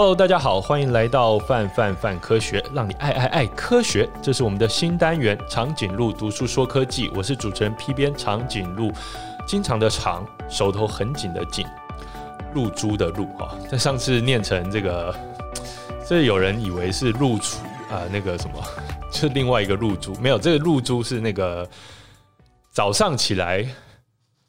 Hello，大家好，欢迎来到范范范科学，让你爱爱爱科学。这是我们的新单元长颈鹿读书说科技，我是主持人 P 编长颈鹿，经常的长，手头很紧的紧，露珠的露哈。在上次念成这个，这有人以为是露出啊，那个什么，就是另外一个露珠，没有，这个露珠是那个早上起来。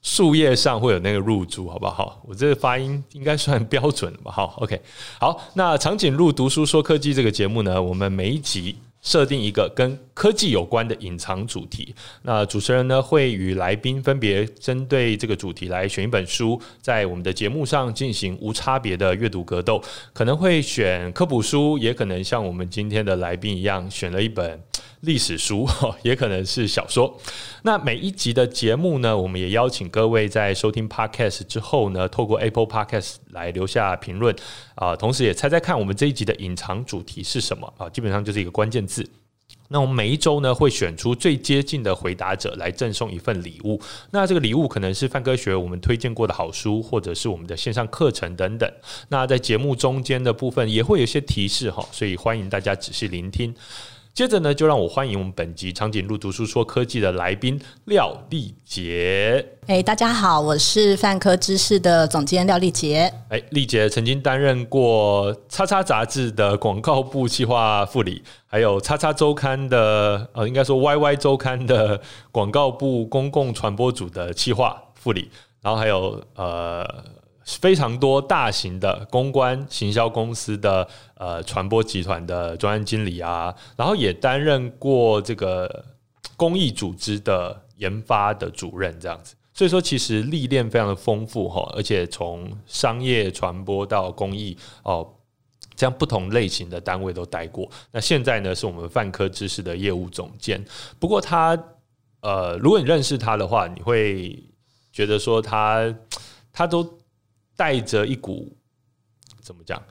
树叶上会有那个露珠，好不好？我这个发音应该算标准吧？好，OK，好。那长颈鹿读书说科技这个节目呢，我们每一集设定一个跟科技有关的隐藏主题。那主持人呢会与来宾分别针对这个主题来选一本书，在我们的节目上进行无差别的阅读格斗，可能会选科普书，也可能像我们今天的来宾一样选了一本。历史书 也可能是小说。那每一集的节目呢，我们也邀请各位在收听 Podcast 之后呢，透过 Apple Podcast 来留下评论啊，同时也猜猜看我们这一集的隐藏主题是什么啊？基本上就是一个关键字。那我们每一周呢，会选出最接近的回答者来赠送一份礼物。那这个礼物可能是范科学我们推荐过的好书，或者是我们的线上课程等等。那在节目中间的部分也会有些提示哈，所以欢迎大家仔细聆听。接着呢，就让我欢迎我们本集长颈鹿读书说科技的来宾廖丽杰。哎，大家好，我是泛科知识的总监廖丽杰。哎，丽杰曾经担任过《叉叉》杂志的广告部企划副理，还有《叉叉周刊》的呃，应该说《Y Y 周刊》的广告部公共传播组的企划副理，然后还有呃。非常多大型的公关行销公司的呃传播集团的专案经理啊，然后也担任过这个公益组织的研发的主任这样子，所以说其实历练非常的丰富哈，而且从商业传播到公益哦，这样不同类型的单位都待过。那现在呢，是我们泛科知识的业务总监。不过他呃，如果你认识他的话，你会觉得说他他都。带着一股怎么讲？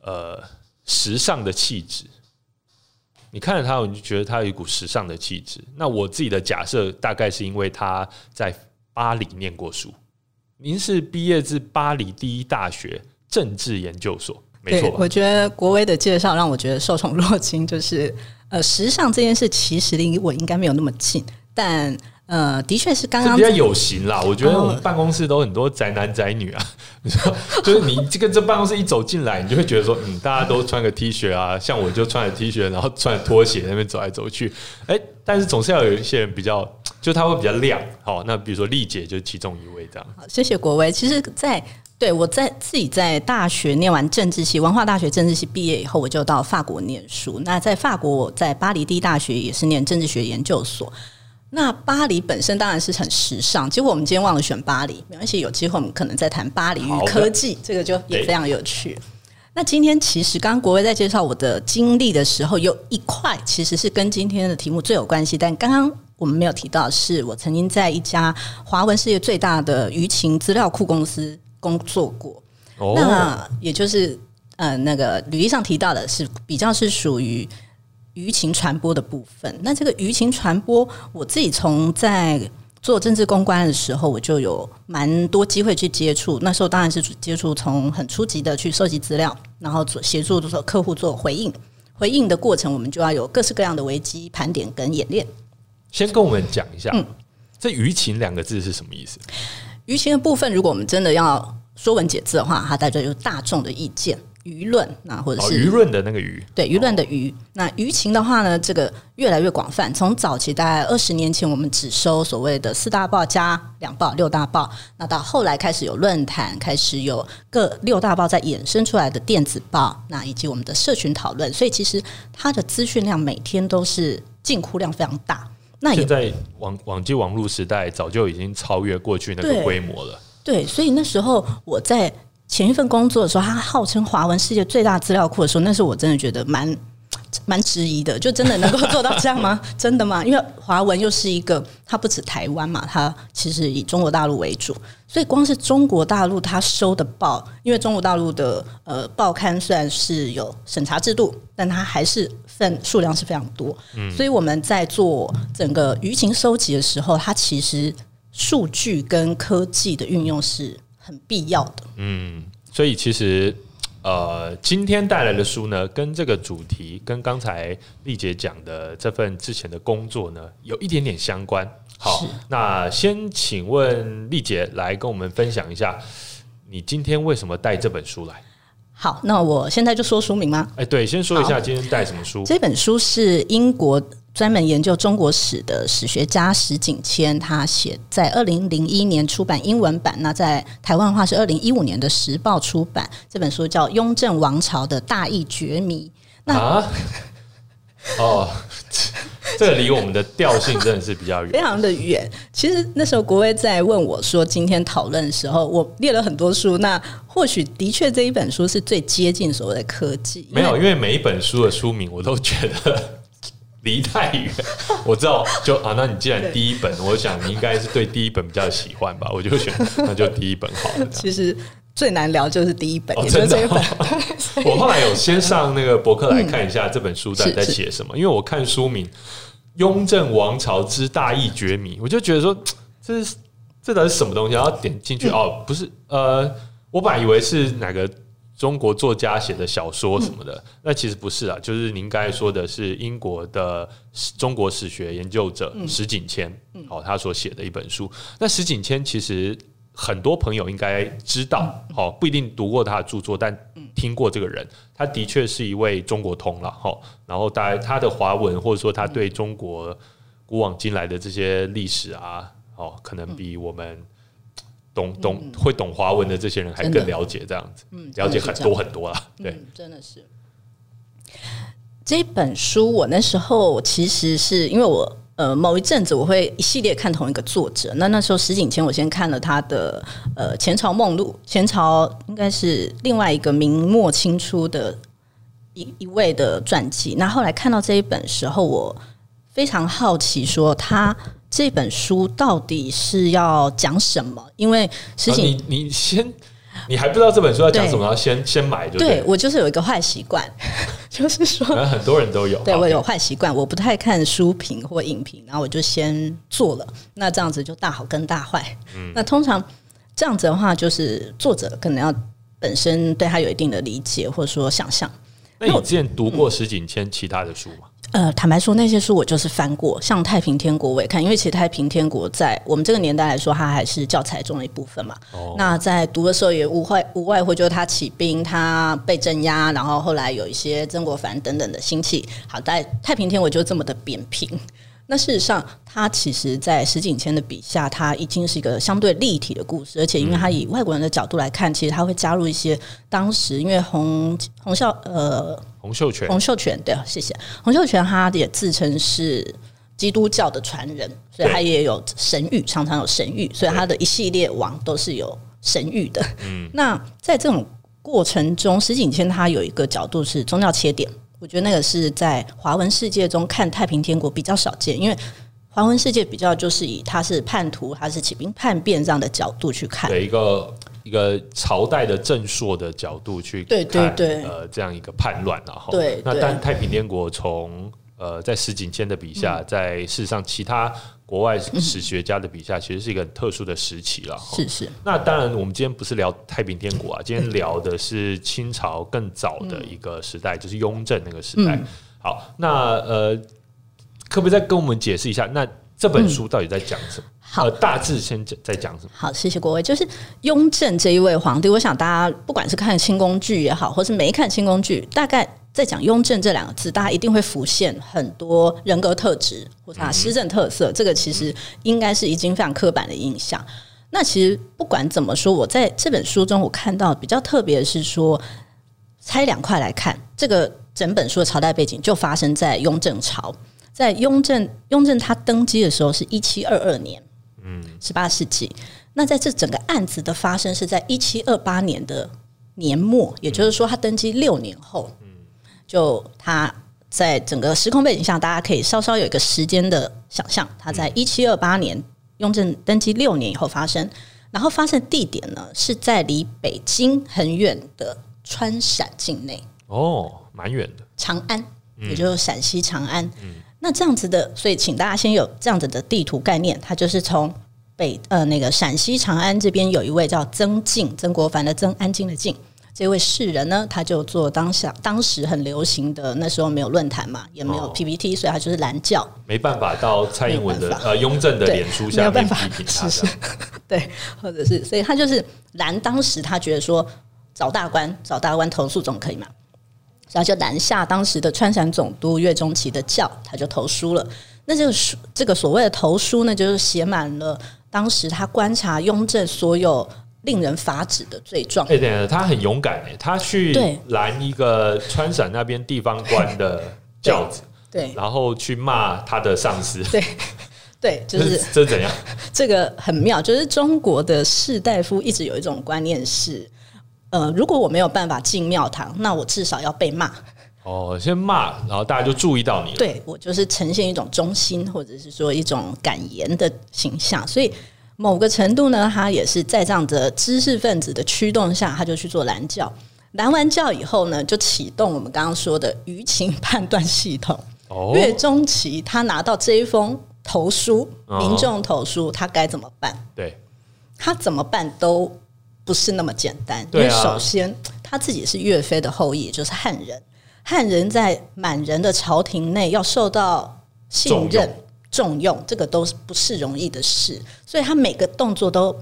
呃，时尚的气质。你看着他，你就觉得他有一股时尚的气质。那我自己的假设，大概是因为他在巴黎念过书。您是毕业自巴黎第一大学政治研究所，没错。我觉得国威的介绍让我觉得受宠若惊。就是呃，时尚这件事其实离我应该没有那么近，但。呃，的确是刚刚比较有型啦。我觉得我们办公室都很多宅男宅女啊，就是你这个这办公室一走进来，你就会觉得说，嗯，大家都穿个 T 恤啊，像我就穿着 T 恤，然后穿着拖鞋在那边走来走去。哎，但是总是要有一些人比较，就他会比较亮。好，那比如说丽姐就是其中一位这样。好，谢谢国威。其实在，在对我在自己在大学念完政治系，文化大学政治系毕业以后，我就到法国念书。那在法国，我在巴黎第一大学也是念政治学研究所。那巴黎本身当然是很时尚，结果我们今天忘了选巴黎，没关系，有机会我们可能再谈巴黎与科技，这个就也非常有趣。那今天其实刚刚国威在介绍我的经历的时候，有一块其实是跟今天的题目最有关系，但刚刚我们没有提到，是我曾经在一家华文世界最大的舆情资料库公司工作过。哦，那也就是呃，那个履历上提到的是比较是属于。舆情传播的部分，那这个舆情传播，我自己从在做政治公关的时候，我就有蛮多机会去接触。那时候当然是接触从很初级的去收集资料，然后做协助做客户做回应。回应的过程，我们就要有各式各样的危机盘点跟演练。先跟我们讲一下，嗯，这“舆情”两个字是什么意思？舆情的部分，如果我们真的要说文解字的话，它代表就是大众的意见。舆论，啊或者是舆论的那个舆，对舆论的舆。那舆情的话呢，这个越来越广泛。从早期大概二十年前，我们只收所谓的四大报加两报六大报，那到后来开始有论坛，开始有各六大报在衍生出来的电子报，那以及我们的社群讨论。所以其实它的资讯量每天都是进库量非常大。那现在网网际网络时代早就已经超越过去那个规模了。对，所以那时候我在。前一份工作的时候，他号称华文世界最大资料库的时候，那是我真的觉得蛮 蛮质疑的，就真的能够做到这样吗？真的吗？因为华文又是一个，它不止台湾嘛，它其实以中国大陆为主，所以光是中国大陆它收的报，因为中国大陆的呃报刊虽然是有审查制度，但它还是份数量是非常多，嗯，所以我们在做整个舆情收集的时候，它其实数据跟科技的运用是。很必要的，嗯，所以其实呃，今天带来的书呢，跟这个主题，跟刚才丽姐讲的这份之前的工作呢，有一点点相关。好，那先请问丽姐来跟我们分享一下，你今天为什么带这本书来？好，那我现在就说书名吗？哎，对，先说一下今天带什么书。这本书是英国专门研究中国史的史学家石景谦，他写在二零零一年出版英文版，那在台湾的话是二零一五年的时报出版。这本书叫《雍正王朝的大义绝迷》。那啊，哦。这个离我们的调性真的是比较远，非常的远。其实那时候国威在问我说，今天讨论的时候，我列了很多书。那或许的确这一本书是最接近所谓的科技。没有，因为每一本书的书名我都觉得离太远。我知道，就啊，那你既然第一本，我想你应该是对第一本比较喜欢吧？我就选，那就第一本好了。其实最难聊就是第一本，哦、真的、哦。我后来有先上那个博客来看一下这本书在在写什么，因为我看书名。雍正王朝之大义绝迷，我就觉得说，这是这到底是什么东西？然后点进去，哦，不是，呃，我本来以为是哪个中国作家写的小说什么的，那其实不是啊，就是您刚才说的是英国的中国史学研究者石景谦，哦，他所写的一本书。那石景谦其实。很多朋友应该知道，哦，不一定读过他的著作，但听过这个人，他的确是一位中国通了，哈。然后大概他的华文，或者说他对中国古往今来的这些历史啊，哦，可能比我们懂懂会懂华文的这些人还更了解这样子，嗯了解很多很多了，对，真的是。这本书我那时候其实是因为我。呃，某一阵子我会一系列看同一个作者。那那时候石景谦，我先看了他的呃《前朝梦露》，前朝应该是另外一个明末清初的一一位的传记。那后来看到这一本时候，我非常好奇，说他这本书到底是要讲什么？因为石景，啊、你你先。你还不知道这本书要讲什么，要先先买就对。对，我就是有一个坏习惯，就是说，可能很多人都有。对，我有坏习惯，我不太看书评或影评，然后我就先做了。那这样子就大好跟大坏。嗯，那通常这样子的话，就是作者可能要本身对他有一定的理解，或者说想象。那你之前读过石井谦其他的书吗？呃，坦白说，那些书我就是翻过，像《太平天国》我也看，因为其实《太平天国》在我们这个年代来说，它还是教材中的一部分嘛。哦。那在读的时候也无外无外乎就是他起兵，他被镇压，然后后来有一些曾国藩等等的兴起。好，在《太平天国》就这么的扁平。那事实上，他其实，在石景谦的笔下，他已经是一个相对立体的故事，而且因为他以外国人的角度来看，其实他会加入一些当时因为洪洪孝呃洪秀全洪秀全对，谢谢洪秀全，他也自称是基督教的传人，所以他也有神谕，常常有神谕，所以他的一系列王都是有神谕的。嗯，那在这种过程中，石景谦他有一个角度是宗教切点。我觉得那个是在华文世界中看太平天国比较少见，因为华文世界比较就是以他是叛徒，他是起兵叛变这样的角度去看，对一个一个朝代的正朔的角度去看，对对对，呃，这样一个叛乱，然后对，那但太平天国从呃在石景谦的笔下，在事实上其他。国外史学家的笔下，其实是一个很特殊的时期了。是是。那当然，我们今天不是聊太平天国啊，今天聊的是清朝更早的一个时代，就是雍正那个时代。好，那呃，可不可以再跟我们解释一下，那这本书到底在讲什么？好，大致先讲在讲什么？好，谢谢各位。就是雍正这一位皇帝，我想大家不管是看清宫剧也好，或是没看清宫剧，大概。在讲雍正这两个字，大家一定会浮现很多人格特质或者他施政特色。这个其实应该是已经非常刻板的印象。那其实不管怎么说，我在这本书中我看到比较特别的是说，拆两块来看，这个整本书的朝代背景就发生在雍正朝。在雍正雍正他登基的时候是一七二二年，嗯，十八世纪。那在这整个案子的发生是在一七二八年的年末，也就是说他登基六年后。就他在整个时空背景下，大家可以稍稍有一个时间的想象。他在一七二八年，雍正登基六年以后发生，然后发生地点呢是在离北京很远的川陕境内。哦，蛮远的。长安，也就是陕西长安。嗯。那这样子的，所以请大家先有这样子的地图概念。它就是从北呃那个陕西长安这边有一位叫曾静，曾国藩的曾，安静的静。这位世人呢，他就做当下当时很流行的，那时候没有论坛嘛，也没有 PPT，、哦、所以他就是蓝教，没办法到蔡英文的呃雍正的脸书下面批评他，是是 对，或者是所以他就是蓝，当时他觉得说找大官找大官投诉总可以嘛，然后就拦下当时的川陕总督岳钟琪的教，他就投书了。那这个书这个所谓的投书呢，就是写满了当时他观察雍正所有。令人发指的罪状。哎，对，他很勇敢哎，他去拦一个川陕那边地方官的 轿子，对，然后去骂他的上司，对，对，就是这是怎样？这个很妙，就是中国的士大夫一直有一种观念是，呃，如果我没有办法进庙堂，那我至少要被骂。哦，先骂，然后大家就注意到你了。对，我就是呈现一种忠心，或者是说一种敢言的形象，所以。某个程度呢，他也是在这样的知识分子的驱动下，他就去做拦教。拦完教以后呢，就启动我们刚刚说的舆情判断系统。哦，岳钟琪他拿到这一封投书，民众投书，他该怎么办？对，他怎么办都不是那么简单。因为首先他自己是岳飞的后裔，就是汉人。汉人在满人的朝廷内要受到信任。重用，这个都是不是容易的事，所以他每个动作都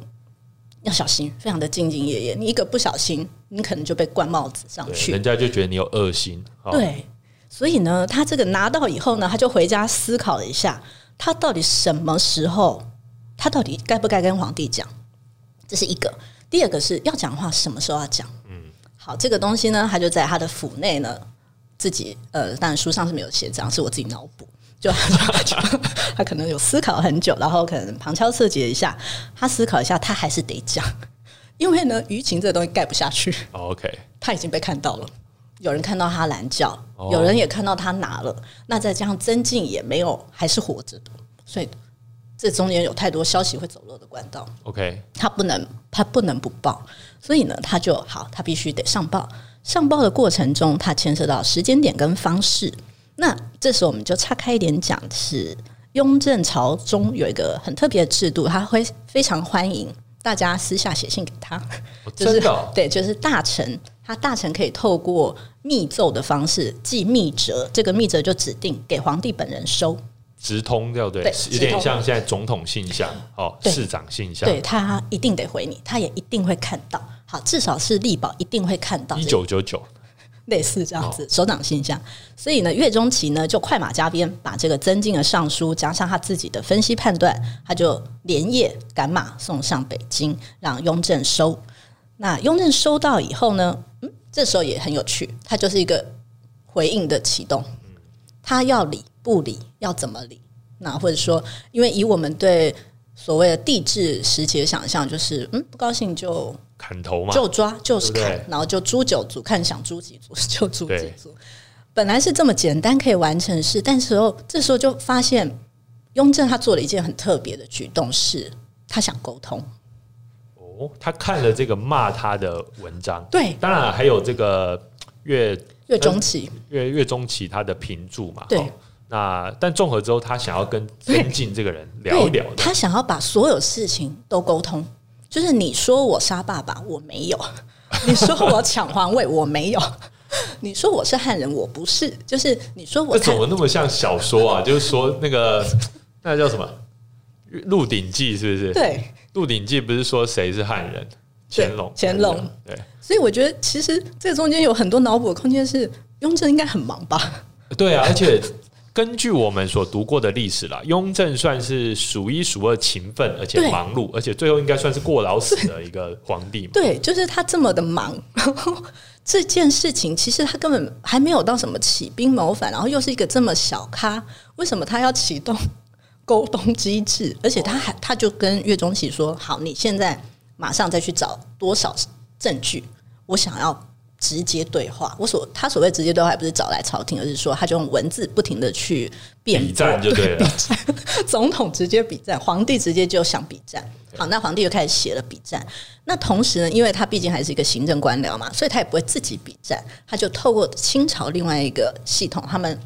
要小心，非常的兢兢业业。你一个不小心，你可能就被冠帽子上去，人家就觉得你有恶心。对，所以呢，他这个拿到以后呢，他就回家思考了一下，他到底什么时候，他到底该不该跟皇帝讲？这是一个。第二个是要讲话，什么时候要讲？嗯，好，这个东西呢，他就在他的府内呢，自己呃，当然书上是没有写，这样是我自己脑补。就他可能有思考很久，然后可能旁敲侧击一下，他思考一下，他还是得讲，因为呢，舆情这个东西盖不下去。OK，他已经被看到了，有人看到他拦轿，有人也看到他拿了，那再加上曾静也没有，还是活着的，所以这中间有太多消息会走漏的管道。OK，他不能，他不能不报，所以呢，他就好，他必须得上报。上报的过程中，他牵涉到时间点跟方式。那这时候我们就岔开一点讲，是雍正朝中有一个很特别的制度，他会非常欢迎大家私下写信给他，就是对，就是大臣，他大臣可以透过密奏的方式寄密折，这个密折就指定给皇帝本人收，直通对不对？有点像现在总统信箱哦，市长信箱，对，他一定得回你，他也一定会看到，好，至少是力保一定会看到，一九九九。类似这样子，首长信箱。所以呢，岳钟琪呢就快马加鞭，把这个曾静的上书加上他自己的分析判断，他就连夜赶马送上北京，让雍正收。那雍正收到以后呢，嗯，这时候也很有趣，他就是一个回应的启动。他要理不理，要怎么理？那或者说，因为以我们对所谓的帝制时期的想象，就是嗯，不高兴就。砍头嘛，就抓就是砍，对对，然后就诛九族，看想诛几族就诛几族。本来是这么简单可以完成的事，但时候这时候就发现雍正他做了一件很特别的举动，是他想沟通。哦，他看了这个骂他的文章，对，当然还有这个岳岳钟琪岳岳中琪他的评注嘛，对。哦、那但综合之后，他想要跟 曾静这个人聊一聊，他想要把所有事情都沟通。就是你说我杀爸爸，我没有；你说我抢皇位，我没有；你说我是汉人，我不是。就是你说我怎么那么像小说啊？就是说那个那个叫什么《鹿鼎记》是不是？对，《鹿鼎记》不是说谁是汉人？乾隆，乾隆。对，所以我觉得其实这中间有很多脑补的空间。是雍正应该很忙吧？对啊，而且。根据我们所读过的历史啦，雍正算是数一数二勤奋，而且忙碌，而且最后应该算是过劳死的一个皇帝。对，就是他这么的忙，然后这件事情其实他根本还没有到什么起兵谋反，然后又是一个这么小咖，为什么他要启动沟通机制？而且他还他就跟岳钟琪说：“好，你现在马上再去找多少证据，我想要。”直接对话，我所他所谓直接对话，不是找来朝廷，而是说他就用文字不停的去辩比战就对了。总统直接比战，皇帝直接就想比战。好，那皇帝就开始写了比战。那同时呢，因为他毕竟还是一个行政官僚嘛，所以他也不会自己比战，他就透过清朝另外一个系统，他们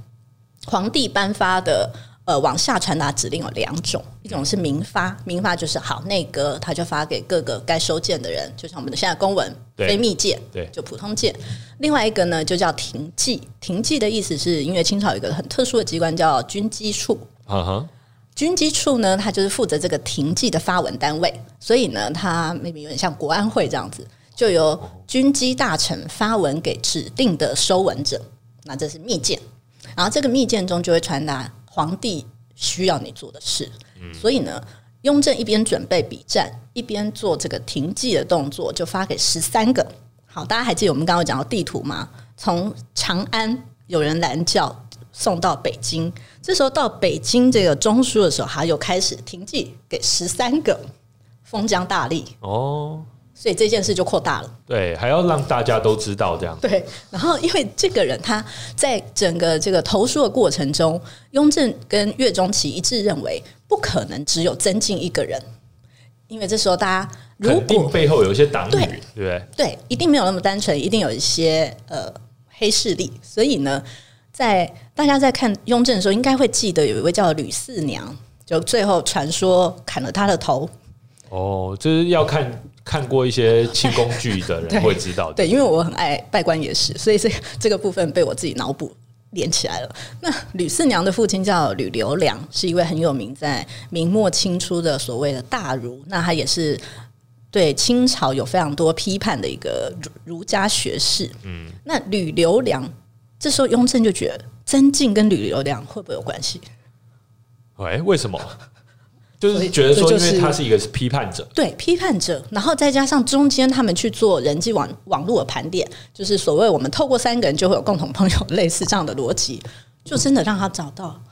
皇帝颁发的呃往下传达指令有两种，一种是明发，明发就是好内阁他就发给各个该收件的人，就像我们的现在公文非密件，对，就普通件。另外一个呢就叫廷记，廷记的意思是因为清朝有一个很特殊的机关叫军机处，嗯哼。军机处呢，它就是负责这个廷记的发文单位，所以呢，它 maybe 有点像国安会这样子，就由军机大臣发文给指定的收文者，那这是密件，然后这个密件中就会传达皇帝需要你做的事，所以呢，雍正一边准备比战，一边做这个停记的动作，就发给十三个。好，大家还记得我们刚刚讲到地图吗？从长安有人拦轿。送到北京，这时候到北京这个中枢的时候，他又开始停记给十三个封疆大吏哦，所以这件事就扩大了。对，还要让大家都知道这样。对，然后因为这个人他在整个这个投诉的过程中，雍正跟岳钟琪一致认为不可能只有曾静一个人，因为这时候大家如果肯定背后有一些党羽，对不对？对，一定没有那么单纯，一定有一些呃黑势力，所以呢。在大家在看雍正的时候，应该会记得有一位叫吕四娘，就最后传说砍了他的头。哦，就是要看看过一些清宫剧的人 会知道的。对，因为我很爱拜官野史，所以这这个部分被我自己脑补连起来了。那吕四娘的父亲叫吕留良，是一位很有名在明末清初的所谓的大儒。那他也是对清朝有非常多批判的一个儒家学士。嗯，那吕留良。这时候，雍正就觉得曾静跟吕留良会不会有关系？哎，为什么？就是觉得说，因为他是一个批判者，对批判者，然后再加上中间他们去做人际网网络的盘点，就是所谓我们透过三个人就会有共同朋友，类似这样的逻辑，就真的让他找到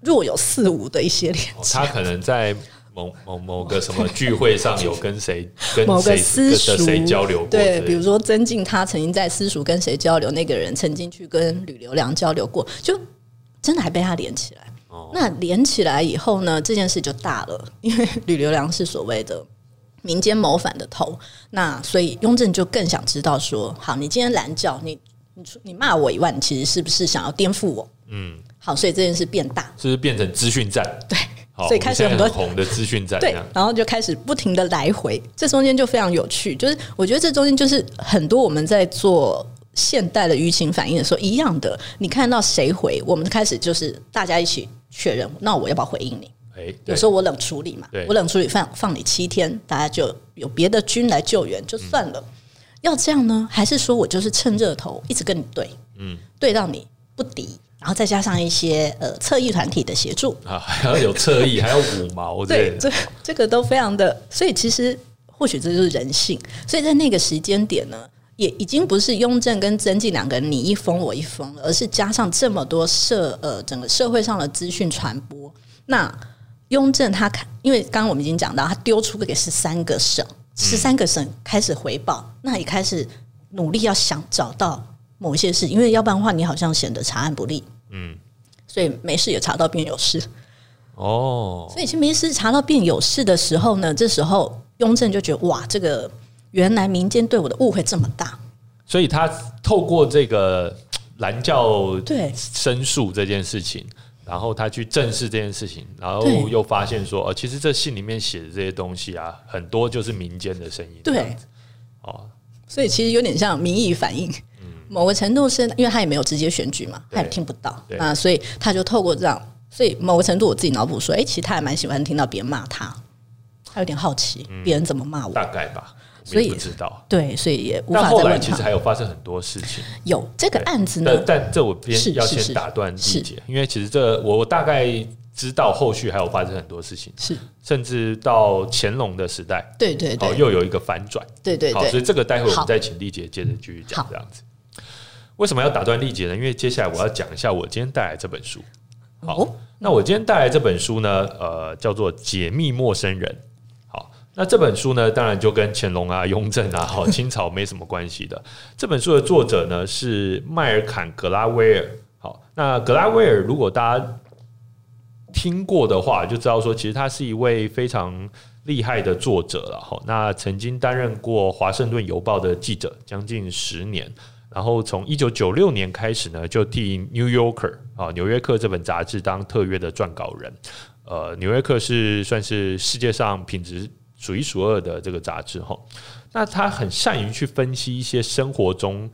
若有似无的一些联系。他可能在。某某某个什么聚会上有跟谁 跟某个私塾谁交流过？对，比如说曾静，他曾经在私塾跟谁交流？那个人曾经去跟吕留良交流过，就真的还被他连起来。哦、那连起来以后呢，这件事就大了，因为吕留良是所谓的民间谋反的头，那所以雍正就更想知道说：好，你今天拦轿，你你你骂我以外，你其实是不是想要颠覆我？嗯，好，所以这件事变大，是不是变成资讯战？对。所以 开始很多红的资讯战，对，然后就开始不停的来回，这中间就非常有趣。就是我觉得这中间就是很多我们在做现代的舆情反应的时候一样的，你看到谁回，我们开始就是大家一起确认，那我要不要回应你？哎，有时候我冷处理嘛，我冷处理放放你七天，大家就有别的军来救援就算了。要这样呢，还是说我就是趁热头一直跟你对，嗯，对到你不敌？然后再加上一些呃侧翼团体的协助啊，还要有侧翼，还要五毛，对，这这个都非常的，所以其实或许这就是人性。所以在那个时间点呢，也已经不是雍正跟曾静两个人你一封我一封了，而是加上这么多社呃整个社会上的资讯传播。那雍正他看，因为刚刚我们已经讲到，他丢出给十三个省，十三个省开始回报，那也开始努力要想找到。某一些事，因为要不然的话，你好像显得查案不力。嗯，所以没事也查到变有事。哦，所以其实没事查到变有事的时候呢，这时候雍正就觉得哇，这个原来民间对我的误会这么大。所以他透过这个蓝教对。申诉这件事情，然后他去正视这件事情，然后又发现说，哦，其实这信里面写的这些东西啊，很多就是民间的声音。对，哦，所以其实有点像民意反应。某个程度是因为他也没有直接选举嘛，他也听不到。啊，所以他就透过这样，所以某个程度我自己脑补说，哎、欸，其实他还蛮喜欢听到别人骂他，他有点好奇别人怎么骂我，大概吧，所以不知道，对，所以也无法后来其实还有发生很多事情，有这个案子呢，但但这我边要先打断丽姐，因为其实这我大概知道后续还有发生很多事情，是。甚至到乾隆的时代，对对对，又有一个反转，对对对，好，所以这个待会我们再请丽姐接着继续讲这样子。为什么要打断丽姐呢？因为接下来我要讲一下我今天带来这本书。好，那我今天带来这本书呢，呃，叫做《解密陌生人》。好，那这本书呢，当然就跟乾隆啊、雍正啊、好 清朝没什么关系的。这本书的作者呢是迈尔坎·格拉威尔。好，那格拉威尔如果大家听过的话，就知道说其实他是一位非常厉害的作者了。哈，那曾经担任过《华盛顿邮报》的记者将近十年。然后从一九九六年开始呢，就替《New Yorker》啊，《纽约客》这本杂志当特约的撰稿人。呃，《纽约客》是算是世界上品质数一数二的这个杂志哈。那他很善于去分析一些生活中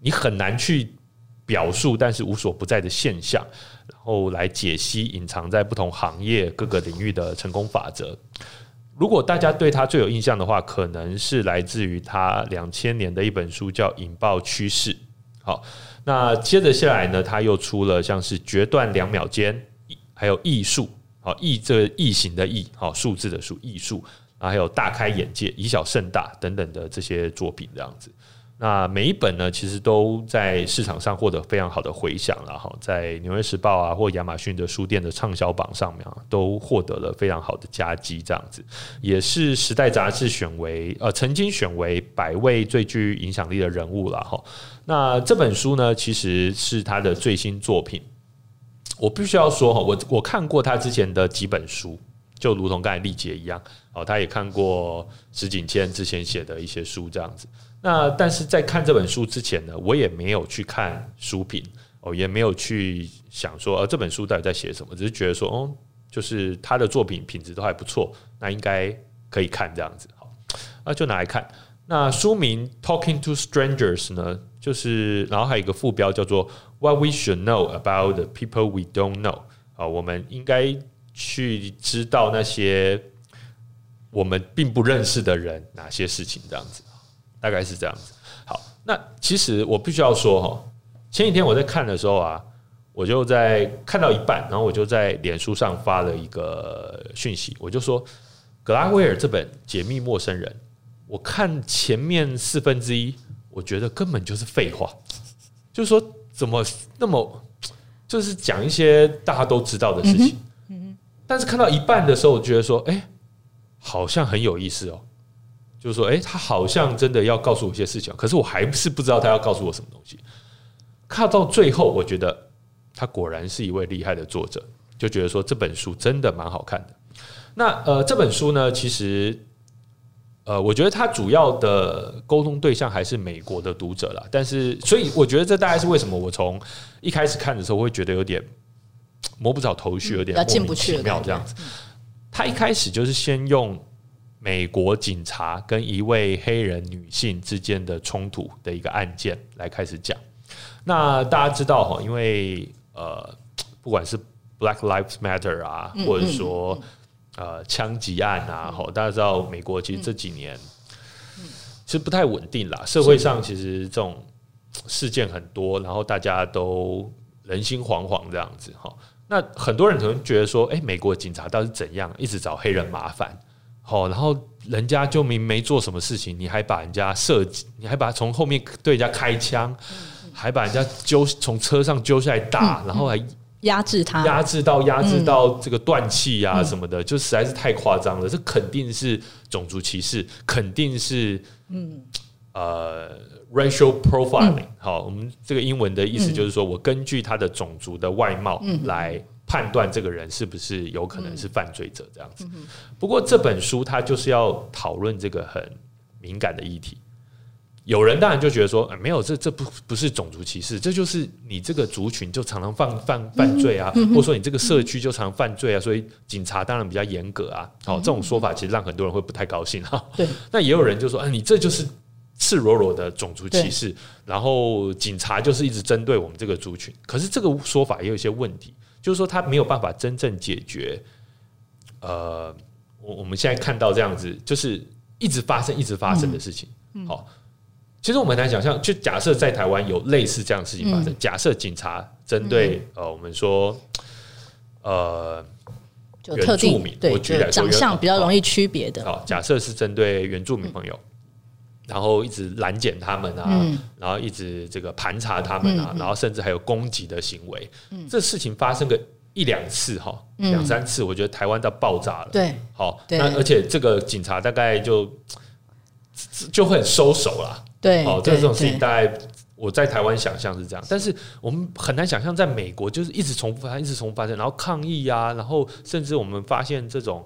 你很难去表述，但是无所不在的现象，然后来解析隐藏在不同行业各个领域的成功法则。如果大家对他最有印象的话，可能是来自于他两千年的一本书叫《引爆趋势》。好，那接着下来呢，他又出了像是《决断两秒间》，还有《艺术》。好，异这异形的异，好数字的数，艺术，啊还有大开眼界、以小胜大等等的这些作品，这样子。那每一本呢，其实都在市场上获得非常好的回响了哈，在《纽约时报》啊或亚马逊的书店的畅销榜上面啊，都获得了非常好的佳绩，这样子也是《时代》杂志选为呃曾经选为百位最具影响力的人物了哈。那这本书呢，其实是他的最新作品。我必须要说哈，我我看过他之前的几本书，就如同刚才丽姐一样哦，他也看过石景谦之前写的一些书这样子。那但是在看这本书之前呢，我也没有去看书评哦，也没有去想说，呃，这本书到底在写什么，只是觉得说，哦，就是他的作品品质都还不错，那应该可以看这样子。好，那就拿来看。那书名《Talking to Strangers》呢，就是然后还有一个副标叫做 “What We Should Know About the People We Don't Know”。啊，我们应该去知道那些我们并不认识的人哪些事情，这样子。大概是这样子。好，那其实我必须要说哈，前几天我在看的时候啊，我就在看到一半，然后我就在脸书上发了一个讯息，我就说格拉威尔这本《解密陌生人》，我看前面四分之一，我觉得根本就是废话，就是说怎么那么就是讲一些大家都知道的事情，但是看到一半的时候，我觉得说，哎，好像很有意思哦。就是说，诶，他好像真的要告诉我一些事情，可是我还是不知道他要告诉我什么东西。看到最后，我觉得他果然是一位厉害的作者，就觉得说这本书真的蛮好看的。那呃，这本书呢，其实呃，我觉得他主要的沟通对象还是美国的读者啦。但是，所以我觉得这大概是为什么我从一开始看的时候会觉得有点摸不着头绪，有点莫名其妙这样子。他一开始就是先用。美国警察跟一位黑人女性之间的冲突的一个案件来开始讲。那大家知道哈，因为呃，不管是 Black Lives Matter 啊，或者说呃枪击案啊，哈，大家知道美国其实这几年其实不太稳定啦，社会上其实这种事件很多，然后大家都人心惶惶这样子哈。那很多人可能觉得说，哎，美国警察到底是怎样，一直找黑人麻烦？好，然后人家就明没做什么事情，你还把人家射击，你还把从后面对人家开枪，还把人家揪从车上揪下来打，然后还压制他，压制到压制到这个断气啊什么的，就实在是太夸张了。这肯定是种族歧视，肯定是嗯呃 racial profiling。好，我们这个英文的意思就是说我根据他的种族的外貌来。判断这个人是不是有可能是犯罪者这样子。不过这本书它就是要讨论这个很敏感的议题。有人当然就觉得说，欸、没有，这这不不是种族歧视，这就是你这个族群就常常犯犯犯罪啊，或者说你这个社区就常常犯罪啊，所以警察当然比较严格啊。好，这种说法其实让很多人会不太高兴哈。对。那也有人就说，啊，你这就是赤裸裸的种族歧视，然后警察就是一直针对我们这个族群。可是这个说法也有一些问题。就是说，他没有办法真正解决，呃，我我们现在看到这样子，就是一直发生、一直发生的事情。好，其实我们来想象，就假设在台湾有类似这样的事情发生，假设警察针对呃，我们说呃，原住民，我举来长相比较容易区别的。好，假设是针对原住民朋友。然后一直拦检他们啊，嗯、然后一直这个盘查他们啊，嗯、然后甚至还有攻击的行为。嗯、这事情发生个一两次哈，嗯、两三次，我觉得台湾到爆炸了。对，好，那而且这个警察大概就就会很收手了。对，好，这种事情大概我在台湾想象是这样，但是我们很难想象在美国就是一直重复发生，一直重复发生，然后抗议啊，然后甚至我们发现这种。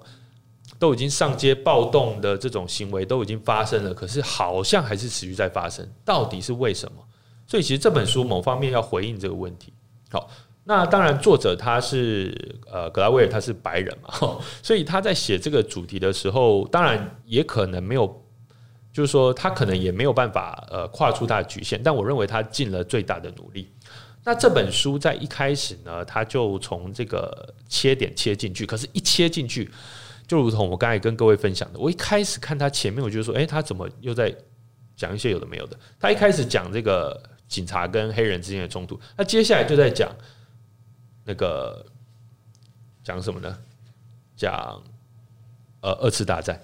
都已经上街暴动的这种行为都已经发生了，可是好像还是持续在发生，到底是为什么？所以其实这本书某方面要回应这个问题。好，那当然作者他是呃格拉威尔，他是白人嘛，所以他在写这个主题的时候，当然也可能没有，就是说他可能也没有办法呃跨出他的局限，但我认为他尽了最大的努力。那这本书在一开始呢，他就从这个切点切进去，可是，一切进去，就如同我刚才跟各位分享的，我一开始看他前面，我就说，诶，他怎么又在讲一些有的没有的？他一开始讲这个警察跟黑人之间的冲突，那接下来就在讲那个讲什么呢？讲呃二次大战。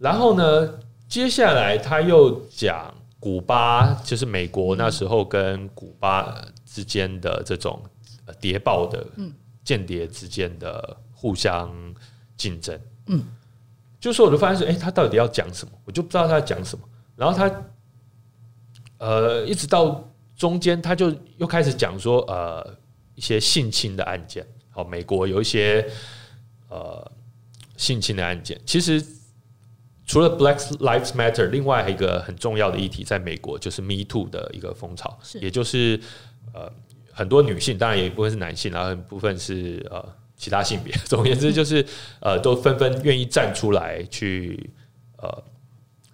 哦，然后呢，接下来他又讲。古巴就是美国那时候跟古巴之间的这种谍报的间谍之间的互相竞争，嗯，就是说我就发现说，哎，他到底要讲什么？我就不知道他要讲什么。然后他呃，一直到中间，他就又开始讲说，呃，一些性侵的案件。好，美国有一些呃性侵的案件，其实。除了 Black Lives Matter，另外一个很重要的议题，在美国就是 Me Too 的一个风潮，也就是呃很多女性，当然也一部分是男性，然后一部分是呃其他性别，总而言之就是呃都纷纷愿意站出来去呃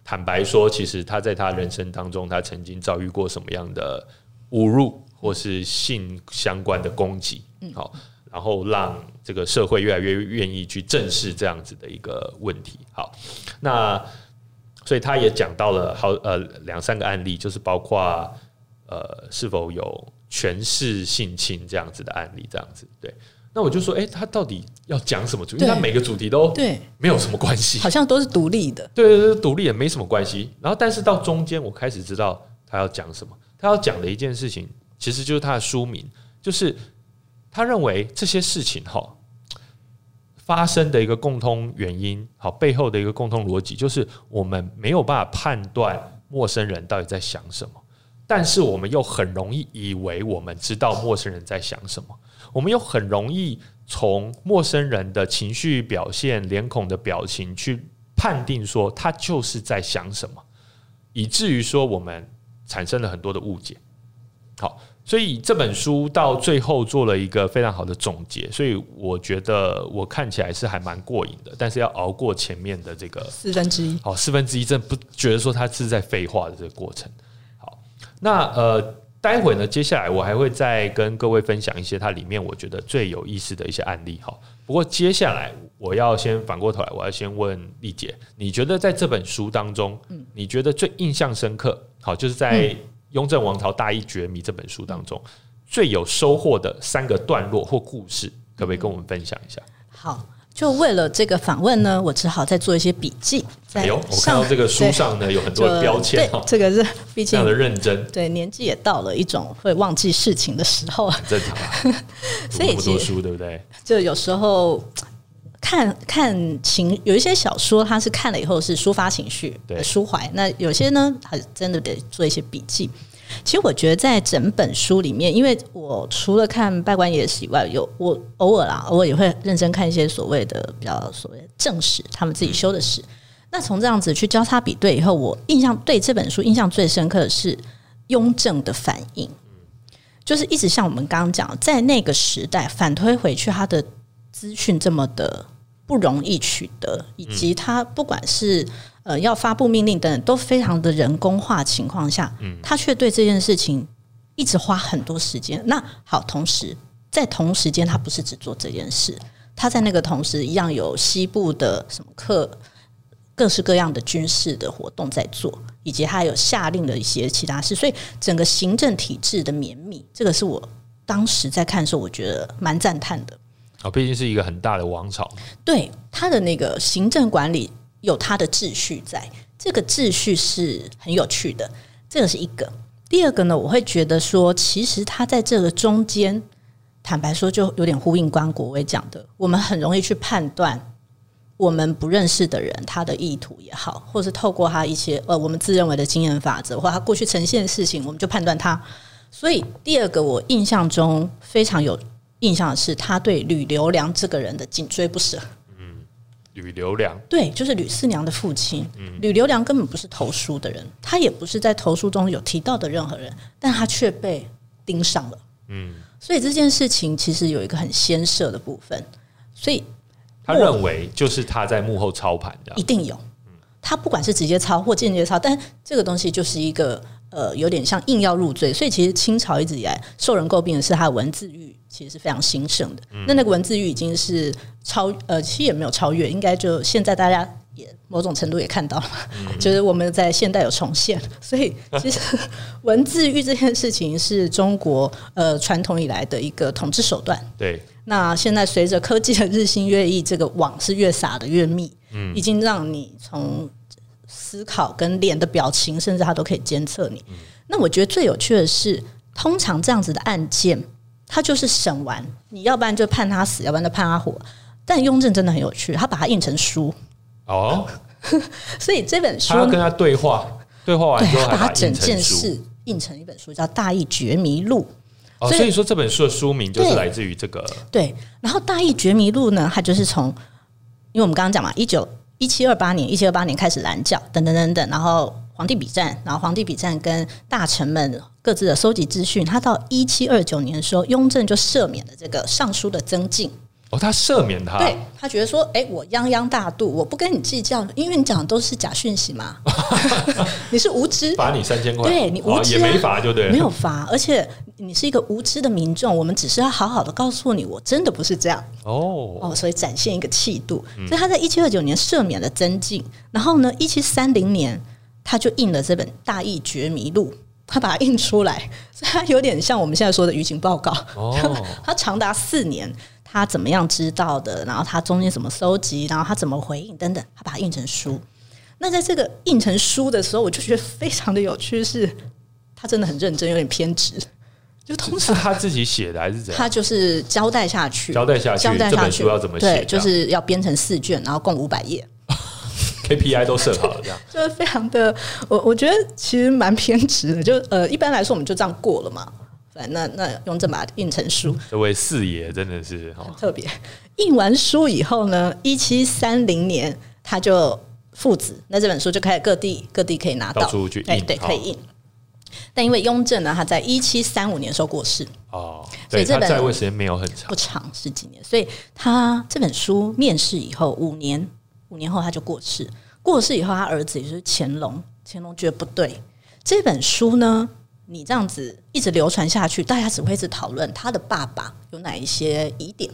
坦白说，其实他在他人生当中，他曾经遭遇过什么样的侮辱或是性相关的攻击，好。然后让这个社会越来越愿意去正视这样子的一个问题。好，那所以他也讲到了好呃两三个案例，就是包括呃是否有权势性侵这样子的案例，这样子对。那我就说，哎，他到底要讲什么主题？因为他每个主题都对没有什么关系，好像都是独立的。对对对，独立也没什么关系。然后，但是到中间，我开始知道他要讲什么。他要讲的一件事情，其实就是他的书名，就是。他认为这些事情哈发生的一个共通原因，好背后的一个共通逻辑，就是我们没有办法判断陌生人到底在想什么，但是我们又很容易以为我们知道陌生人在想什么，我们又很容易从陌生人的情绪表现、脸孔的表情去判定说他就是在想什么，以至于说我们产生了很多的误解。好。所以这本书到最后做了一个非常好的总结，所以我觉得我看起来是还蛮过瘾的，但是要熬过前面的这个四分之一，好，四分之一真不觉得说他是在废话的这个过程。好，那呃，待会呢，接下来我还会再跟各位分享一些它里面我觉得最有意思的一些案例。哈，不过接下来我要先反过头来，我要先问丽姐，你觉得在这本书当中，嗯你觉得最印象深刻？好，就是在。《雍正王朝大义绝迷》这本书当中最有收获的三个段落或故事，可不可以跟我们分享一下？好，就为了这个访问呢，我只好再做一些笔记。哎呦，我看到这个书上呢有很多的标签，对，这个是毕竟这样的认真。对，年纪也到了一种会忘记事情的时候，很正常。啊所以读书对不对？就有时候。看看情，有一些小说，它是看了以后是抒发情绪、抒怀。那有些呢，还真的得做一些笔记。其实我觉得，在整本书里面，因为我除了看《拜官野史》以外，有我偶尔啦，偶尔也会认真看一些所谓的比较所谓正史，他们自己修的史。那从这样子去交叉比对以后，我印象对这本书印象最深刻的是雍正的反应，就是一直像我们刚刚讲，在那个时代反推回去，他的资讯这么的。不容易取得，以及他不管是呃要发布命令等等，都非常的人工化情况下，他却对这件事情一直花很多时间。那好，同时在同时间，他不是只做这件事，他在那个同时一样有西部的什么各各式各样的军事的活动在做，以及他有下令的一些其他事，所以整个行政体制的绵密，这个是我当时在看的时候，我觉得蛮赞叹的。啊，毕竟是一个很大的王朝，对他的那个行政管理有他的秩序在，这个秩序是很有趣的。这个是一个。第二个呢，我会觉得说，其实他在这个中间，坦白说，就有点呼应关国威讲的，我们很容易去判断我们不认识的人他的意图也好，或是透过他一些呃我们自认为的经验法则，或他过去呈现的事情，我们就判断他。所以第二个，我印象中非常有。印象的是他对吕留良这个人的紧追不舍。嗯，吕留良，对，就是吕四娘的父亲。吕留良根本不是投书的人，他也不是在投书中有提到的任何人，但他却被盯上了。嗯，所以这件事情其实有一个很先涉的部分，所以他认为就是他在幕后操盘的，一定有。他不管是直接操或间接操，但这个东西就是一个呃，有点像硬要入罪。所以其实清朝一直以来受人诟病的是它的文字狱其实是非常兴盛的。那那个文字狱已经是超呃，其实也没有超越，应该就现在大家也某种程度也看到了，就是我们在现代有重现。所以其实文字狱这件事情是中国呃传统以来的一个统治手段。对。那现在随着科技的日新月异，这个网是越撒的越密，嗯，已经让你从思考跟脸的表情，甚至他都可以监测你。那我觉得最有趣的是，通常这样子的案件，他就是审完，你要不然就判他死，要不然就判他活。但雍正真的很有趣，他把它印成书哦，所以这本书他要跟他对话，对话完之后，他把整件事印成一本书，叫《大义觉迷录》。哦，所以说这本书的书名就是来自于这个。对，然后《大义觉迷录》呢，它就是从，因为我们刚刚讲嘛，一九一七二八年，一七二八年开始拦教，等等等等，然后皇帝比战，然后皇帝比战跟大臣们各自的收集资讯，他到一七二九年的时候，雍正就赦免了这个尚书的曾静。哦，他赦免他，对他觉得说，哎，我泱泱大度，我不跟你计较，因为你讲的都是假讯息嘛，你是无知，罚你三千块，对你无知、啊、也没罚就对，没有罚，而且你是一个无知的民众，我们只是要好好的告诉你，我真的不是这样哦哦，所以展现一个气度，所以他在一七二九年赦免了曾静，然后呢，一七三零年他就印了这本《大义觉迷录》，他把它印出来，所以他有点像我们现在说的舆情报告，哦，他长达四年。他怎么样知道的？然后他中间怎么搜集？然后他怎么回应？等等，他把它印成书。那在这个印成书的时候，我就觉得非常的有趣，是他真的很认真，有点偏执。就通常是他自己写的还是怎样？他就是交代下去，交代下去，交代下去要怎么写？对，就是要编成四卷，然后共五百页，KPI 都设好了，这样 就是非常的。我我觉得其实蛮偏执的。就呃，一般来说我们就这样过了嘛反。那那雍正把它印成书，这位四爷真的是很特别。印完书以后呢，一七三零年他就父子，那这本书就开始各地各地可以拿到，到处去印，对对，可以印。但因为雍正呢，他在一七三五年时候过世哦，所以这本在位时间没有很长，不长十几年。所以他这本书面世以后五年，五年后他就过世。过世以后，他儿子也就是乾隆，乾隆觉得不对，这本书呢。你这样子一直流传下去，大家只会一直讨论他的爸爸有哪一些疑点。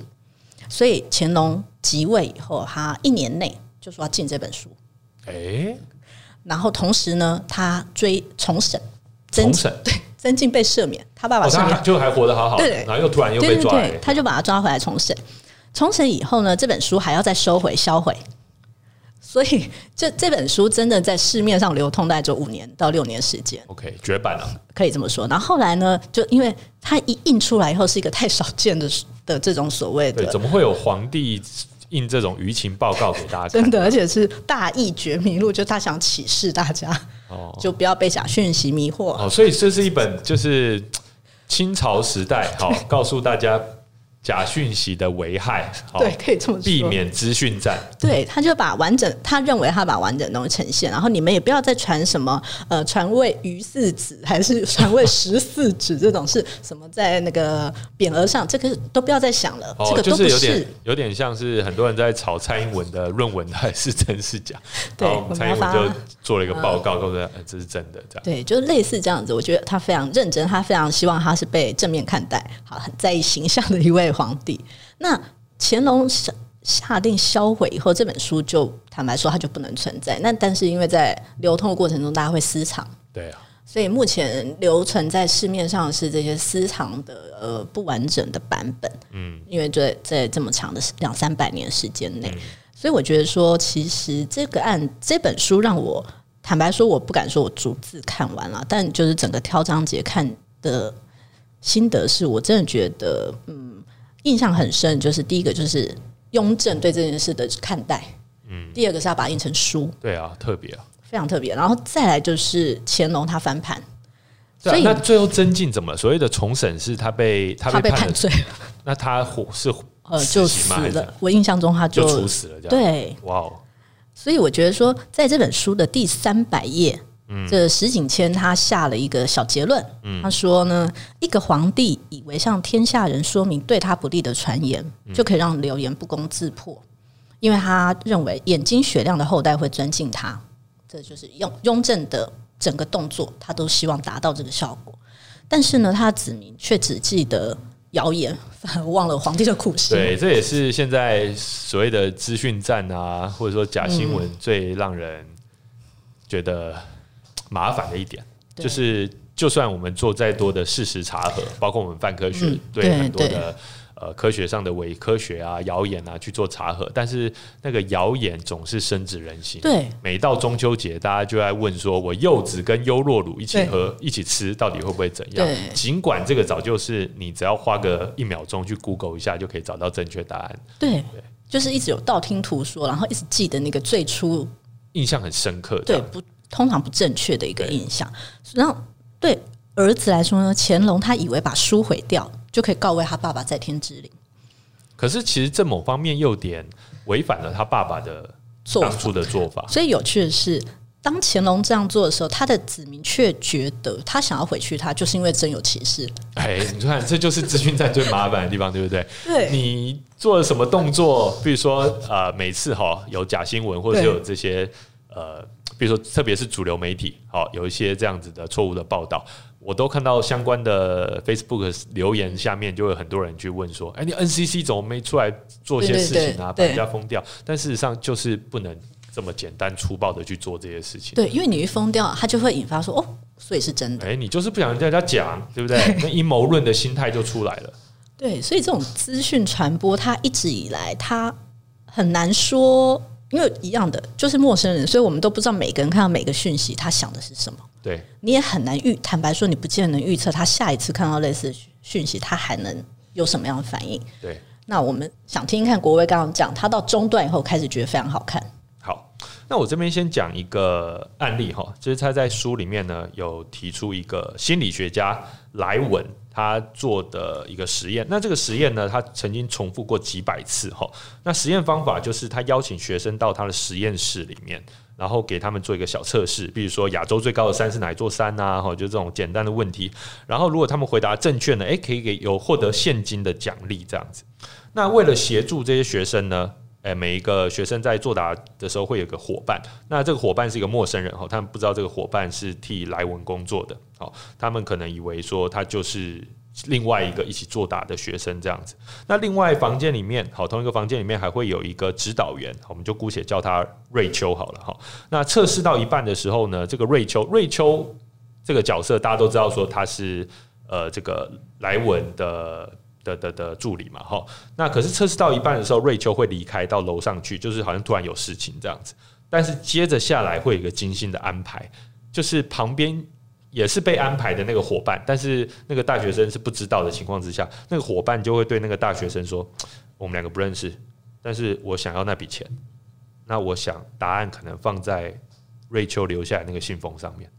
所以乾隆即位以后，他一年内就说要禁这本书。哎，然后同时呢，他追重审，重审对曾静被赦免，他爸爸赦免就还活得好好，对，然后又突然又被抓，他就把他抓回来重审。重审以后呢，这本书还要再收回销毁。所以这这本书真的在市面上流通，大概就五年到六年时间。OK，绝版了，可以这么说。然后后来呢，就因为它一印出来以后，是一个太少见的的这种所谓的，对，怎么会有皇帝印这种舆情报告给大家？真的，而且是大义觉迷路，就他想启示大家，哦，就不要被假讯息迷惑。哦，所以这是一本就是清朝时代，好 告诉大家。假讯息的危害，对，可以这么说，避免资讯战。对，他就把完整，他认为他把完整的东西呈现，然后你们也不要再传什么呃，传位于四子还是传位十四子这种是什么，在那个匾额上，这个都不要再想了。哦、这个都不是，就是有点有点像是很多人在炒蔡英文的论文还是真是假？对，蔡英文就做了一个报告，告诉大家这是真的，这样。对，就是类似这样子。我觉得他非常认真，他非常希望他是被正面看待，好，很在意形象的一位。皇帝，那乾隆下下定销毁以后，这本书就坦白说，它就不能存在。那但是因为在流通的过程中，大家会私藏，对啊，所以目前留存在市面上是这些私藏的呃不完整的版本。嗯，因为在在这么长的两三百年时间内，所以我觉得说，其实这个案这本书让我坦白说，我不敢说我逐字看完了，但就是整个挑章节看的心得是，我真的觉得嗯。印象很深，就是第一个就是雍正对这件事的看待，嗯，第二个是要把它印成书，对啊，特别啊，非常特别。然后再来就是乾隆他翻盘，所以那最后曾静怎么？所谓的重审是他被他被判罪了，那他是 呃就死了。我印象中他就，就处死了，这样对，哇哦！所以我觉得说，在这本书的第三百页。这石景谦他下了一个小结论，他说呢，一个皇帝以为向天下人说明对他不利的传言，就可以让流言不攻自破，因为他认为眼睛雪亮的后代会尊敬他，这就是雍雍正的整个动作，他都希望达到这个效果。但是呢，他的子民却只记得谣言，反而忘了皇帝的苦心。对，这也是现在所谓的资讯战啊，或者说假新闻最让人觉得。麻烦的一点就是，就算我们做再多的事实查核，包括我们泛科学、嗯、对很多的呃科学上的伪科学啊、谣言啊去做查核，但是那个谣言总是深植人心。对，每到中秋节，大家就在问说：“我柚子跟优酪乳一起喝、一起吃，到底会不会怎样？”尽管这个早就是你只要花个一秒钟去 Google 一下，就可以找到正确答案。对，对就是一直有道听途说，然后一直记得那个最初印象很深刻。对，不。通常不正确的一个印象，然后对儿子来说呢，乾隆他以为把书毁掉就可以告慰他爸爸在天之灵，可是其实这某方面又点违反了他爸爸的当初的做法。所以有趣的是，当乾隆这样做的时候，他的子民却觉得他想要回去他，就是因为真有其事。哎，你看，这就是资讯战最麻烦的地方，对不对？对，你做了什么动作？比如说，呃，每次哈有假新闻，或者是有这些呃。比如说，特别是主流媒体，好有一些这样子的错误的报道，我都看到相关的 Facebook 留言下面就有很多人去问说：“哎，你 NCC 怎么没出来做些事情啊？把人家封掉？”但事实上就是不能这么简单粗暴的去做这些事情。对，因为你一封掉，它就会引发说：“哦，所以是真的。”哎，你就是不想跟大家讲，对不对？那阴谋论的心态就出来了。对，所以这种资讯传播，它一直以来，它很难说。因为一样的就是陌生人，所以我们都不知道每个人看到每个讯息，他想的是什么。对，你也很难预，坦白说，你不见得能预测他下一次看到类似的讯息，他还能有什么样的反应。对，那我们想听听看国威刚刚讲，他到中段以后开始觉得非常好看。那我这边先讲一个案例哈，就是他在书里面呢有提出一个心理学家莱文。他做的一个实验，那这个实验呢，他曾经重复过几百次哈。那实验方法就是他邀请学生到他的实验室里面，然后给他们做一个小测试，比如说亚洲最高的山是哪一座山啊？哈，就这种简单的问题。然后如果他们回答正确呢，诶，可以给有获得现金的奖励这样子。那为了协助这些学生呢，诶，每一个学生在作答的时候会有个伙伴，那这个伙伴是一个陌生人哈，他们不知道这个伙伴是替莱文工作的，好，他们可能以为说他就是另外一个一起作答的学生这样子。那另外房间里面，好，同一个房间里面还会有一个指导员，我们就姑且叫他瑞秋好了哈。那测试到一半的时候呢，这个瑞秋，瑞秋这个角色大家都知道说他是呃这个莱文的。的的的助理嘛，哈，那可是测试到一半的时候，瑞秋会离开到楼上去，就是好像突然有事情这样子。但是接着下来会有一个精心的安排，就是旁边也是被安排的那个伙伴，但是那个大学生是不知道的情况之下，那个伙伴就会对那个大学生说：“我们两个不认识，但是我想要那笔钱。那我想答案可能放在瑞秋留下来那个信封上面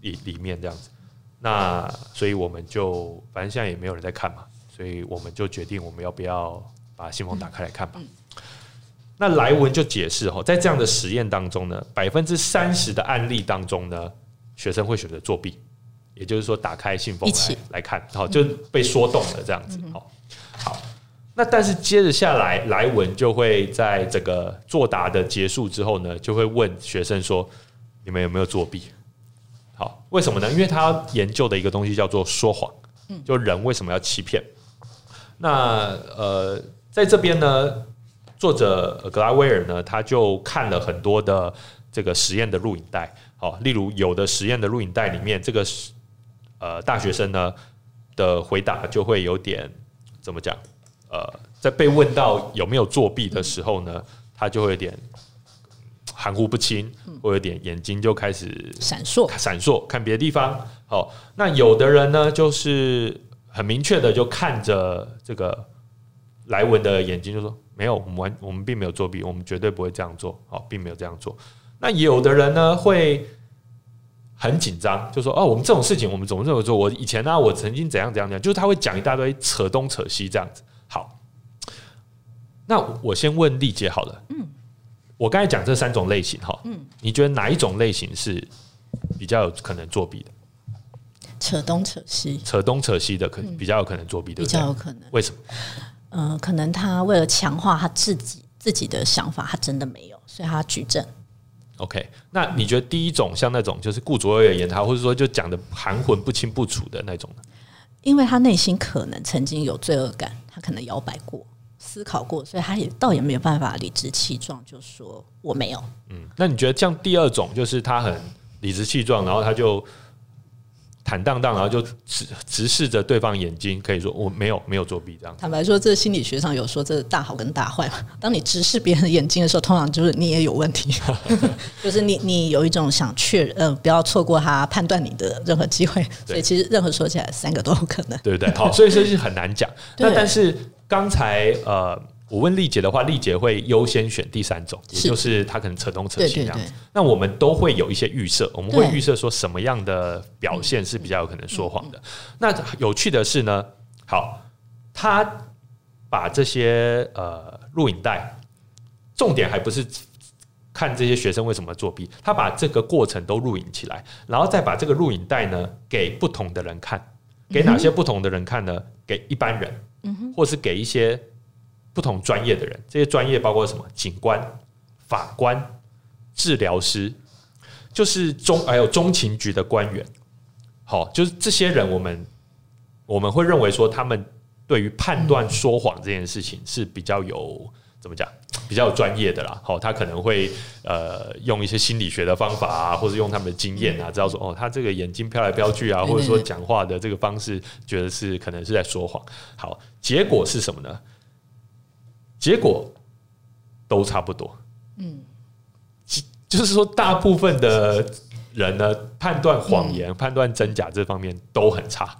里里面这样子。那所以我们就反正现在也没有人在看嘛。”所以我们就决定，我们要不要把信封打开来看吧？那莱文就解释哈，在这样的实验当中呢，百分之三十的案例当中呢，学生会选择作弊，也就是说，打开信封来来看，好，就被说动了这样子。好，好，那但是接着下来，莱文就会在这个作答的结束之后呢，就会问学生说：“你们有没有作弊？”好，为什么呢？因为他研究的一个东西叫做说谎，就人为什么要欺骗？那呃，在这边呢，作者格拉威尔呢，他就看了很多的这个实验的录影带，好，例如有的实验的录影带里面，这个呃大学生呢的回答就会有点怎么讲？呃，在被问到有没有作弊的时候呢，他就会有点含糊不清，或有点眼睛就开始闪烁，闪烁，看别的地方。好，那有的人呢，就是。很明确的就看着这个莱文的眼睛，就说：“没有，我们完，我们并没有作弊，我们绝对不会这样做，好，并没有这样做。”那有的人呢会很紧张，就说：“哦，我们这种事情我们怎么这么做？我以前呢、啊，我曾经怎样怎样怎样，就是他会讲一大堆扯东扯西这样子。”好，那我先问丽姐好了。嗯，我刚才讲这三种类型哈，嗯，你觉得哪一种类型是比较有可能作弊的？扯东扯西，扯东扯西的可比较有可能作弊，对不对？比较有可能。为什么？嗯、呃，可能他为了强化他自己自己的想法，他真的没有，所以他举证。OK，那你觉得第一种像那种就是顾左右而言他，或者说就讲的含混不清不楚的那种呢？因为他内心可能曾经有罪恶感，他可能摇摆过、思考过，所以他也倒也没有办法理直气壮就说我没有。嗯，那你觉得像第二种就是他很理直气壮，然后他就。坦荡荡，然后就直直视着对方眼睛，可以说我没有没有作弊这样。坦白说，这心理学上有说，这大好跟大坏嘛。当你直视别人的眼睛的时候，通常就是你也有问题，就是你你有一种想确认，呃，不要错过他判断你的任何机会。所以其实任何说起来，三个都有可能，对不对？好，所以这是很难讲。那但是刚才呃。我问丽姐的话，丽姐会优先选第三种，也就是她可能扯东扯西这样子。那我们都会有一些预设，我们会预设说什么样的表现是比较有可能说谎的。那有趣的是呢，好，他把这些呃录影带，重点还不是看这些学生为什么作弊，他把这个过程都录影起来，然后再把这个录影带呢给不同的人看，给哪些不同的人看呢？给一般人，或是给一些。不同专业的人，这些专业包括什么？警官、法官、治疗师，就是中还有中情局的官员。好，就是这些人，我们我们会认为说，他们对于判断说谎这件事情是比较有怎么讲，比较有专业的啦。好，他可能会呃用一些心理学的方法啊，或者用他们的经验啊，知道说哦，他这个眼睛飘来飘去啊，或者说讲话的这个方式，觉得是可能是在说谎。好，结果是什么呢？结果都差不多，嗯，就是说，大部分的人呢，判断谎言、判断真假这方面都很差。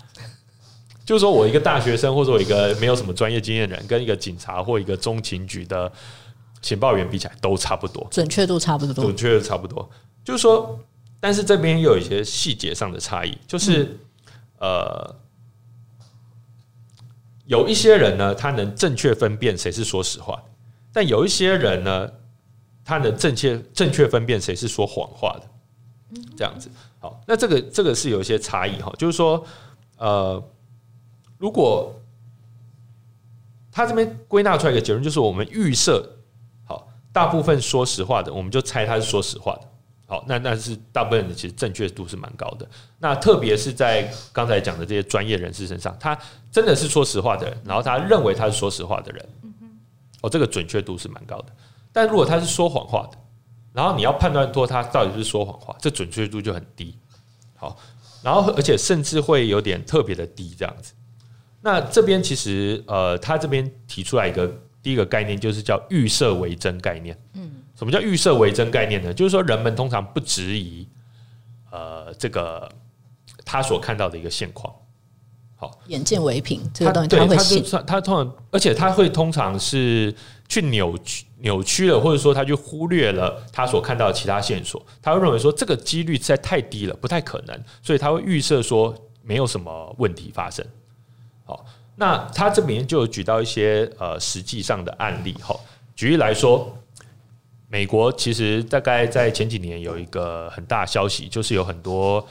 就是说我一个大学生，或者我一个没有什么专业经验的人，跟一个警察或一个中情局的情报员比起来，都差不多，准确度差不多，准确度差不多。就是说，但是这边又有一些细节上的差异，就是呃。有一些人呢，他能正确分辨谁是说实话，但有一些人呢，他能正确正确分辨谁是说谎话的，这样子。好，那这个这个是有一些差异哈，就是说，呃，如果他这边归纳出来一个结论，就是我们预设，好，大部分说实话的，我们就猜他是说实话的。好，那那是大部分人其实正确度是蛮高的。那特别是在刚才讲的这些专业人士身上，他真的是说实话的人，然后他认为他是说实话的人，哦，这个准确度是蛮高的。但如果他是说谎话的，然后你要判断说他到底是说谎话，这准确度就很低。好，然后而且甚至会有点特别的低这样子。那这边其实呃，他这边提出来一个第一个概念，就是叫预设为真概念。嗯。什么叫预设为真概念呢？就是说，人们通常不质疑，呃，这个他所看到的一个现况。好，眼见为凭，这个东西他会信。他，他通常，而且他会通常是去扭曲、扭曲了，或者说他就忽略了他所看到的其他线索。他会认为说这个几率实在太低了，不太可能，所以他会预设说没有什么问题发生。好，那他这边就有举到一些呃实际上的案例。哈，举例来说。美国其实大概在前几年有一个很大消息，就是有很多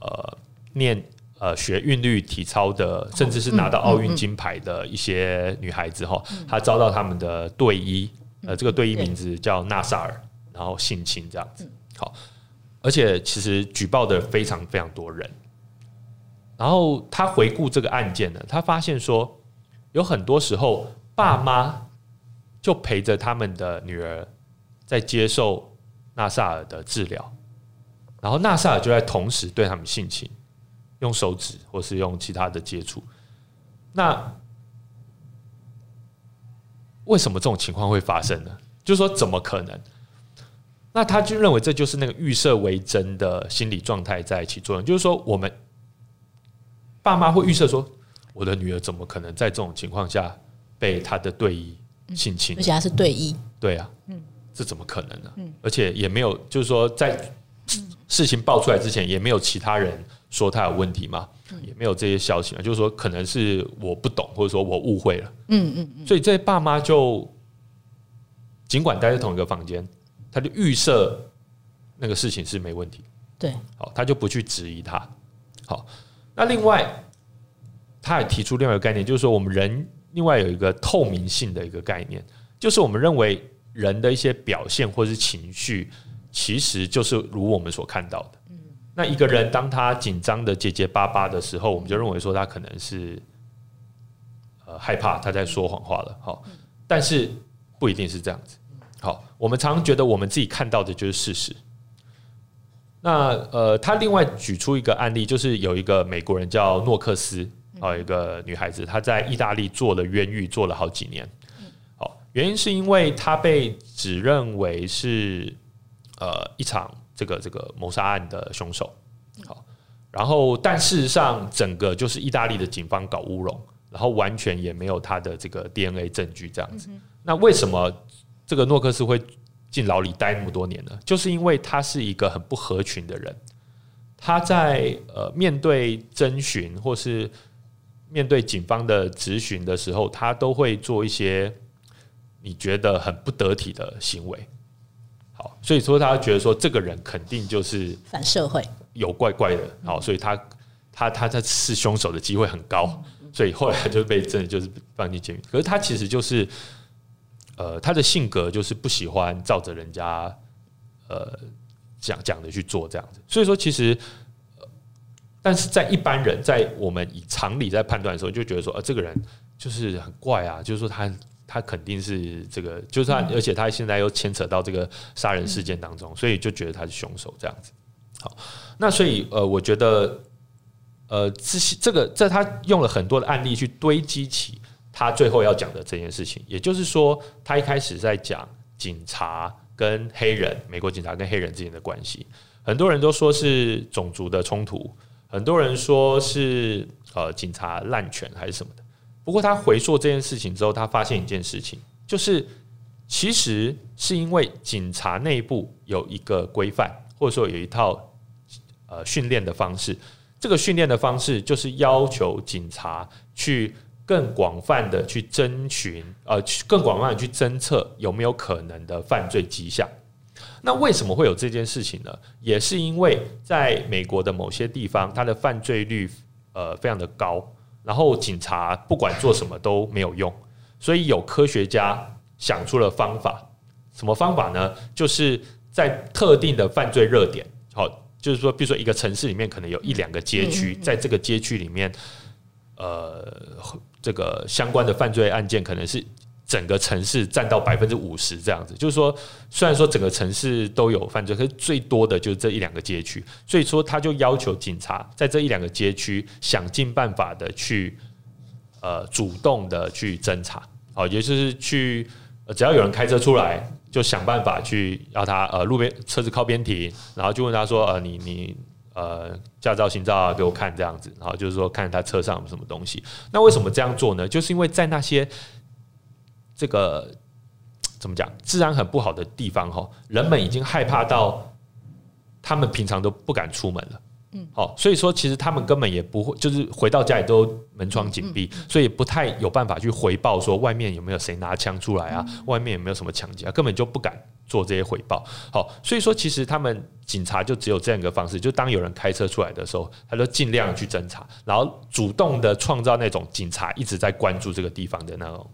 呃念呃学韵律体操的，甚至是拿到奥运金牌的一些女孩子哈，她遭到他们的队医，呃，这个队医名字叫纳萨尔，然后性侵这样子。好，而且其实举报的非常非常多人。然后他回顾这个案件呢，他发现说有很多时候爸妈就陪着他们的女儿。在接受纳萨尔的治疗，然后纳萨尔就在同时对他们性侵，用手指或是用其他的接触。那为什么这种情况会发生呢？就是说，怎么可能？那他就认为这就是那个预设为真的心理状态在起作用。就是说，我们爸妈会预设说，我的女儿怎么可能在这种情况下被他的队医性侵？而且他是队医，对啊，嗯。这怎么可能呢？而且也没有，就是说，在事情爆出来之前，也没有其他人说他有问题嘛，也没有这些消息嘛。就是说，可能是我不懂，或者说我误会了。嗯嗯。所以这些爸妈就尽管待在同一个房间，他就预设那个事情是没问题。对，好，他就不去质疑他。好，那另外，他也提出另外一个概念，就是说我们人另外有一个透明性的一个概念，就是我们认为人的一些表现或是情绪，其实就是如我们所看到的。那一个人当他紧张的结结巴巴的时候，我们就认为说他可能是呃害怕他在说谎话了。好，但是不一定是这样子。好，我们常常觉得我们自己看到的就是事实。那呃，他另外举出一个案例，就是有一个美国人叫诺克斯，啊，一个女孩子，她在意大利做了冤狱，做了好几年。好，原因是因为他被指认为是呃一场这个这个谋杀案的凶手。好，然后但事实上，整个就是意大利的警方搞乌龙，然后完全也没有他的这个 DNA 证据这样子。那为什么这个诺克斯会？进牢里待那么多年呢，就是因为他是一个很不合群的人。他在呃面对侦询或是面对警方的质询的时候，他都会做一些你觉得很不得体的行为。好，所以说他觉得说这个人肯定就是反社会，有怪怪的。好，所以他他他在是凶手的机会很高，所以后来就被真的就是放进监狱。可是他其实就是。呃，他的性格就是不喜欢照着人家呃讲讲的去做这样子，所以说其实，但是在一般人在我们以常理在判断的时候，就觉得说，呃，这个人就是很怪啊，就是说他他肯定是这个，就是他，而且他现在又牵扯到这个杀人事件当中，所以就觉得他是凶手这样子。好，那所以呃，我觉得呃，这些这个在他用了很多的案例去堆积起。他最后要讲的这件事情，也就是说，他一开始在讲警察跟黑人，美国警察跟黑人之间的关系。很多人都说是种族的冲突，很多人说是呃警察滥权还是什么的。不过他回溯这件事情之后，他发现一件事情，就是其实是因为警察内部有一个规范，或者说有一套呃训练的方式。这个训练的方式就是要求警察去。更广泛的去征询，呃，更广泛的去侦测有没有可能的犯罪迹象。那为什么会有这件事情呢？也是因为在美国的某些地方，它的犯罪率呃非常的高，然后警察不管做什么都没有用，所以有科学家想出了方法。什么方法呢？就是在特定的犯罪热点，好，就是说，比如说一个城市里面可能有一两个街区，在这个街区里面，呃。这个相关的犯罪案件可能是整个城市占到百分之五十这样子，就是说，虽然说整个城市都有犯罪，可是最多的就是这一两个街区，所以说他就要求警察在这一两个街区想尽办法的去呃主动的去侦查，好，也就是去只要有人开车出来，就想办法去要他呃路边车子靠边停，然后就问他说呃你你。呃，驾照、行照啊，给我看这样子，然后就是说看他车上有什么东西。那为什么这样做呢？就是因为在那些这个 怎么讲，治安很不好的地方哈，人们已经害怕到他们平常都不敢出门了。嗯，好，所以说其实他们根本也不会，就是回到家里都门窗紧闭，所以不太有办法去回报说外面有没有谁拿枪出来啊，外面有没有什么抢劫啊，根本就不敢做这些回报。好，所以说其实他们警察就只有这样一个方式，就当有人开车出来的时候，他就尽量去侦查，然后主动的创造那种警察一直在关注这个地方的那种、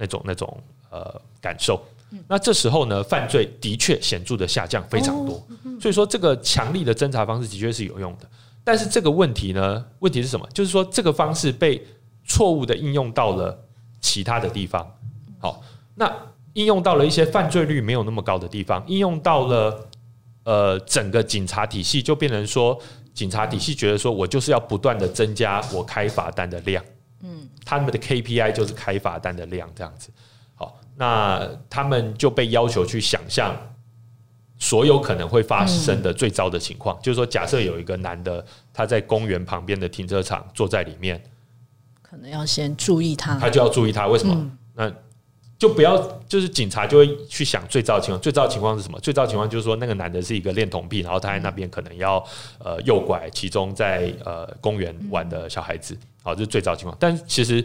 那种、那种呃感受。那这时候呢，犯罪的确显著的下降非常多，所以说这个强力的侦查方式的确是有用的。但是这个问题呢，问题是什么？就是说这个方式被错误的应用到了其他的地方。好，那应用到了一些犯罪率没有那么高的地方，应用到了呃整个警察体系，就变成说警察体系觉得说我就是要不断的增加我开罚单的量，嗯，他们的 KPI 就是开罚单的量这样子。好那他们就被要求去想象所有可能会发生的最糟的情况，就是说，假设有一个男的他在公园旁边的停车场坐在里面，可能要先注意他，他就要注意他。为什么？那就不要，就是警察就会去想最糟的情况。最糟的情况是什么？最糟的情况就是说，那个男的是一个恋童癖，然后他在那边可能要呃诱拐其中在呃公园玩的小孩子，好，这是最糟的情况。但其实。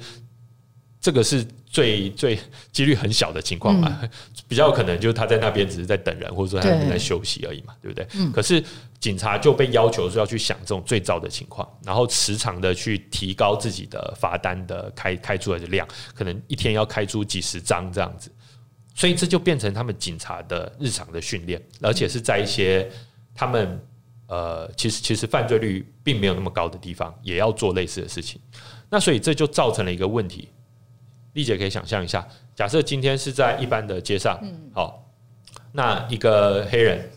这个是最最几率很小的情况嘛，嗯、比较可能就是他在那边只是在等人，或者说他在休息而已嘛，对，对不对？嗯、可是警察就被要求说要去想这种最糟的情况，然后时常的去提高自己的罚单的开开出来的量，可能一天要开出几十张这样子，所以这就变成他们警察的日常的训练，而且是在一些他们呃其实其实犯罪率并没有那么高的地方，也要做类似的事情。那所以这就造成了一个问题。丽姐可以想象一下，假设今天是在一般的街上，好，那一个黑人，好，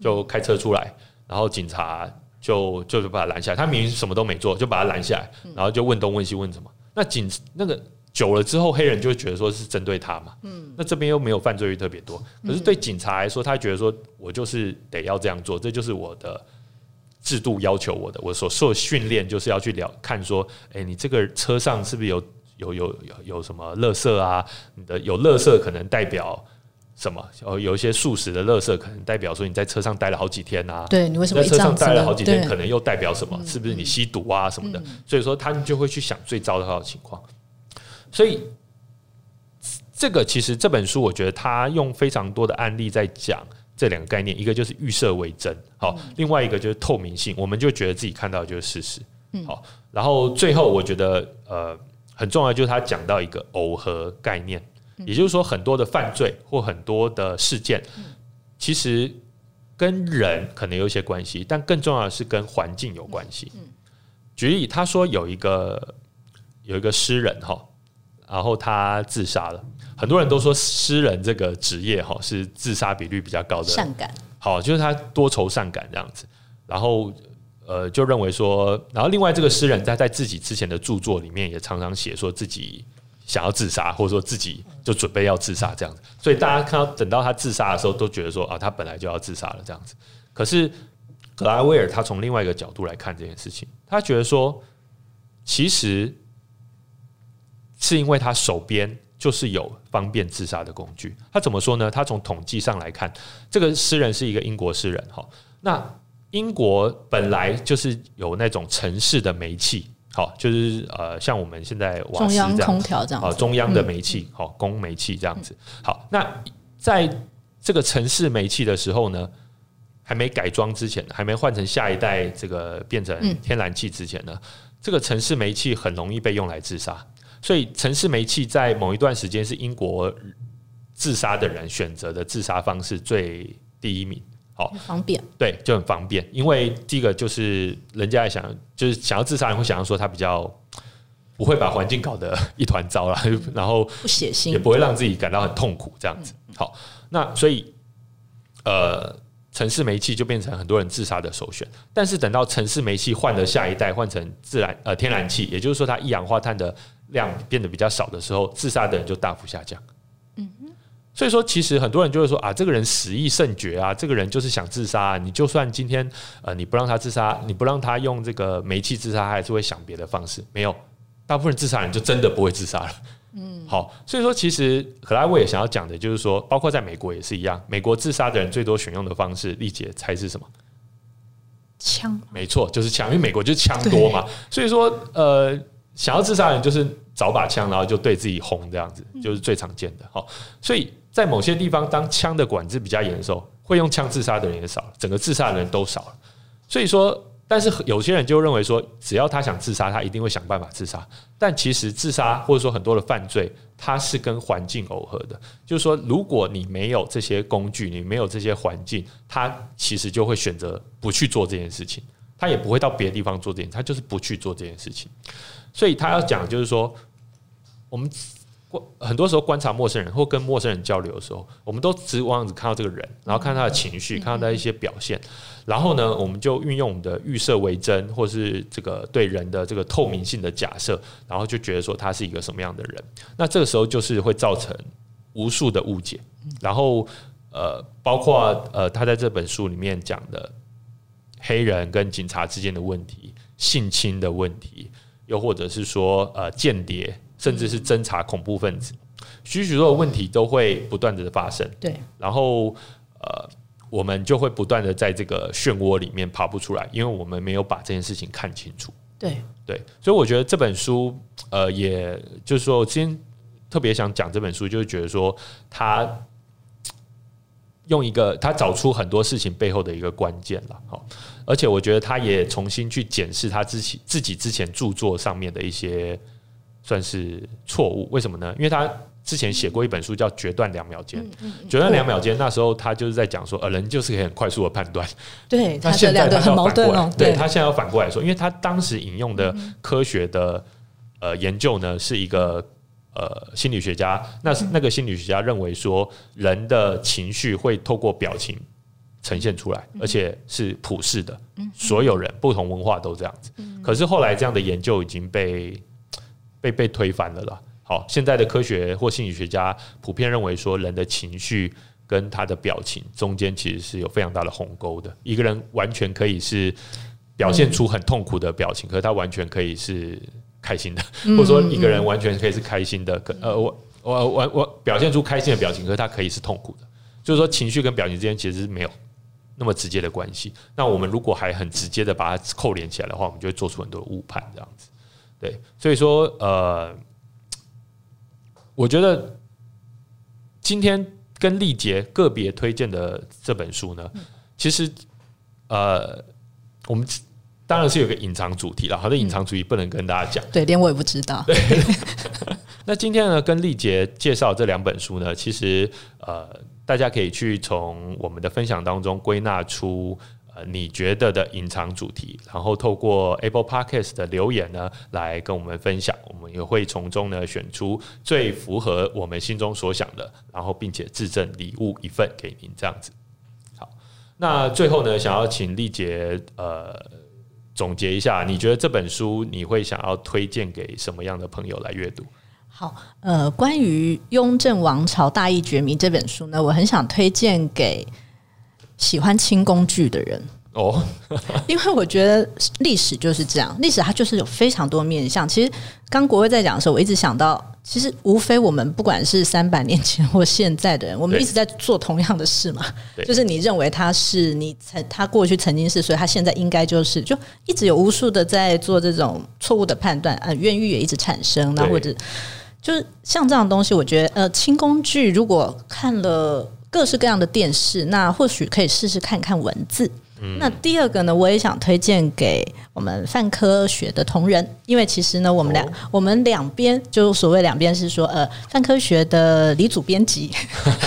就开车出来，然后警察就就是把他拦下来，他明明什么都没做，就把他拦下来，然后就问东问西问什么？那警那个久了之后，黑人就会觉得说是针对他嘛，嗯，那这边又没有犯罪率特别多，可是对警察来说，他觉得说我就是得要这样做，这就是我的制度要求我的，我所受的训练就是要去了看说，哎，你这个车上是不是有？有有有有什么垃圾啊？你的有垃圾可能代表什么？有有一些素食的垃圾可能代表说你在车上待了好几天啊。对，你为什么在车上待了好几天？可能又代表什么？是不是你吸毒啊什么的？嗯、所以说他们就会去想最糟的的情况。所以这个其实这本书我觉得他用非常多的案例在讲这两个概念，一个就是预设为真，好，另外一个就是透明性，我们就觉得自己看到的就是事实，好，然后最后我觉得呃。很重要，就是他讲到一个耦合概念，也就是说，很多的犯罪或很多的事件，其实跟人可能有一些关系，但更重要的是跟环境有关系。举例，他说有一个有一个诗人哈，然后他自杀了。很多人都说诗人这个职业哈是自杀比率比较高的，善感。好，就是他多愁善感这样子，然后。呃，就认为说，然后另外这个诗人在在自己之前的著作里面也常常写说自己想要自杀，或者说自己就准备要自杀这样子。所以大家看到等到他自杀的时候，都觉得说啊，他本来就要自杀了这样子。可是格拉威尔他从另外一个角度来看这件事情，他觉得说，其实是因为他手边就是有方便自杀的工具。他怎么说呢？他从统计上来看，这个诗人是一个英国诗人哈。那英国本来就是有那种城市的煤气，好，就是呃，像我们现在瓦斯这样，中央空调这样，好，中央的煤气，好，供煤气这样子。好，那在这个城市煤气的时候呢，还没改装之前，还没换成下一代这个变成天然气之前呢，这个城市煤气很容易被用来自杀，所以城市煤气在某一段时间是英国自杀的人选择的自杀方式最第一名。好方便，对，就很方便。因为第一个就是人家也想，就是想要自杀，人会想要说他比较不会把环境搞得一团糟了，然后不血腥，也不会让自己感到很痛苦这样子。好，那所以呃，城市煤气就变成很多人自杀的首选。但是等到城市煤气换了下一代，换成自然呃天然气，也就是说它一氧化碳的量变得比较少的时候，自杀的人就大幅下降。所以说，其实很多人就会说啊，这个人死意甚绝啊，这个人就是想自杀啊。你就算今天呃，你不让他自杀，你不让他用这个煤气自杀，他还是会想别的方式。没有，大部分人自杀人就真的不会自杀了。嗯，好，所以说其实克拉维也想要讲的就是说，包括在美国也是一样，美国自杀的人最多选用的方式，丽姐猜是什么？枪？没错，就是枪，因为美国就是枪多嘛。所以说，呃，想要自杀的人就是找把枪，然后就对自己轰这样子，就是最常见的。好，所以。在某些地方，当枪的管制比较严的时候，会用枪自杀的人也少，整个自杀的人都少了。所以说，但是有些人就认为说，只要他想自杀，他一定会想办法自杀。但其实自杀或者说很多的犯罪，它是跟环境耦合的。就是说，如果你没有这些工具，你没有这些环境，他其实就会选择不去做这件事情，他也不会到别的地方做这件，他就是不去做这件事情。所以他要讲就是说，我们。很多时候观察陌生人或跟陌生人交流的时候，我们都只往只看到这个人，然后看他的情绪，看到他的一些表现，然后呢，我们就运用我们的预设为真，或是这个对人的这个透明性的假设，然后就觉得说他是一个什么样的人。那这个时候就是会造成无数的误解。然后呃，包括呃，他在这本书里面讲的黑人跟警察之间的问题、性侵的问题，又或者是说呃间谍。甚至是侦查恐怖分子，许许多多问题都会不断的发生。对，然后呃，我们就会不断的在这个漩涡里面爬不出来，因为我们没有把这件事情看清楚。对。对，所以我觉得这本书，呃，也就是说，我今天特别想讲这本书，就是觉得说他用一个他找出很多事情背后的一个关键了，好，而且我觉得他也重新去检视他自己自己之前著作上面的一些算是错误，为什么呢？因为他。之前写过一本书叫《决断两秒间》，决断两秒间，那时候他就是在讲说，呃，人就是可以很快速的判断。对，他现在他很矛盾哦。对，他现在要反过来说，因为他当时引用的科学的呃研究呢，是一个呃心理学家，那那个心理学家认为说，人的情绪会透过表情呈现出来，而且是普世的，所有人不同文化都这样子。可是后来这样的研究已经被被被推翻了啦。好，现在的科学或心理学家普遍认为说，人的情绪跟他的表情中间其实是有非常大的鸿沟的。一个人完全可以是表现出很痛苦的表情，可是他完全可以是开心的，或者说一个人完全可以是开心的。可呃，我我我我表现出开心的表情，可是他可以是痛苦的。就是说，情绪跟表情之间其实是没有那么直接的关系。那我们如果还很直接的把它扣连起来的话，我们就会做出很多误判，这样子。对，所以说呃。我觉得今天跟丽杰个别推荐的这本书呢，其实呃，我们当然是有个隐藏主题了，好的，隐藏主题不能跟大家讲，对，连我也不知道。对，那今天呢，跟丽杰介绍这两本书呢，其实呃，大家可以去从我们的分享当中归纳出。你觉得的隐藏主题，然后透过 Apple Podcast 的留言呢，来跟我们分享，我们也会从中呢选出最符合我们心中所想的，然后并且自赠礼物一份给您，这样子。好，那最后呢，想要请丽杰呃总结一下，你觉得这本书你会想要推荐给什么样的朋友来阅读？好，呃，关于《雍正王朝大义觉迷》这本书呢，我很想推荐给。喜欢清工具的人哦，因为我觉得历史就是这样，历史它就是有非常多面向。其实刚国威在讲的时候，我一直想到，其实无非我们不管是三百年前或现在的人，我们一直在做同样的事嘛。就是你认为他是你曾他过去曾经是，所以他现在应该就是，就一直有无数的在做这种错误的判断，呃，冤狱也一直产生，那或者就是像这样的东西，我觉得呃，轻工具如果看了。各式各样的电视，那或许可以试试看看文字。嗯、那第二个呢，我也想推荐给我们泛科学的同仁，因为其实呢，我们两、哦、我们两边就所谓两边是说，呃，泛科学的理组编辑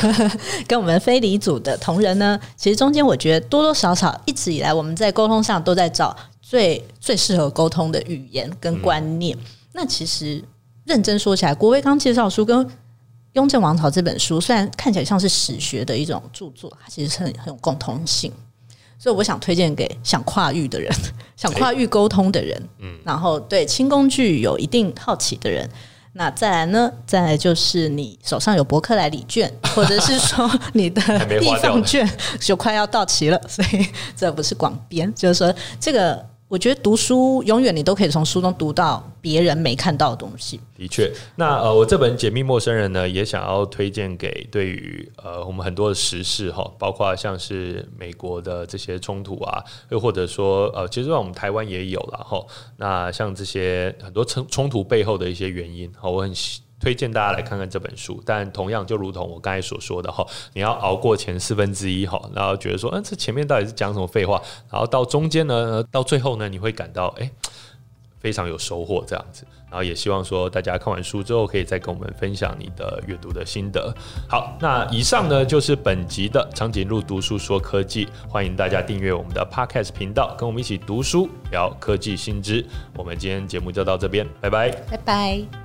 跟我们非理组的同仁呢，其实中间我觉得多多少少一直以来我们在沟通上都在找最最适合沟通的语言跟观念。嗯、那其实认真说起来，国威刚介绍书跟。《雍正王朝》这本书虽然看起来像是史学的一种著作，它其实是很很有共通性，所以我想推荐给想跨域的人，想跨域沟通的人，嗯，然后对清宫剧有一定好奇的人，那再来呢？再来就是你手上有博客来礼券，或者是说 你的地方券 就快要到期了，所以这不是广编，就是说这个。我觉得读书永远你都可以从书中读到别人没看到的东西。的确，那呃，我这本《解密陌生人》呢，也想要推荐给对于呃我们很多的时事哈，包括像是美国的这些冲突啊，又或者说呃，其实在我们台湾也有了哈。那像这些很多冲冲突背后的一些原因，哈，我很。推荐大家来看看这本书，但同样就如同我刚才所说的哈，你要熬过前四分之一哈，然后觉得说，嗯，这前面到底是讲什么废话，然后到中间呢，到最后呢，你会感到哎，非常有收获这样子，然后也希望说大家看完书之后，可以再跟我们分享你的阅读的心得。好，那以上呢就是本集的长颈鹿读书说科技，欢迎大家订阅我们的 Podcast 频道，跟我们一起读书聊科技新知。我们今天节目就到这边，拜拜，拜拜。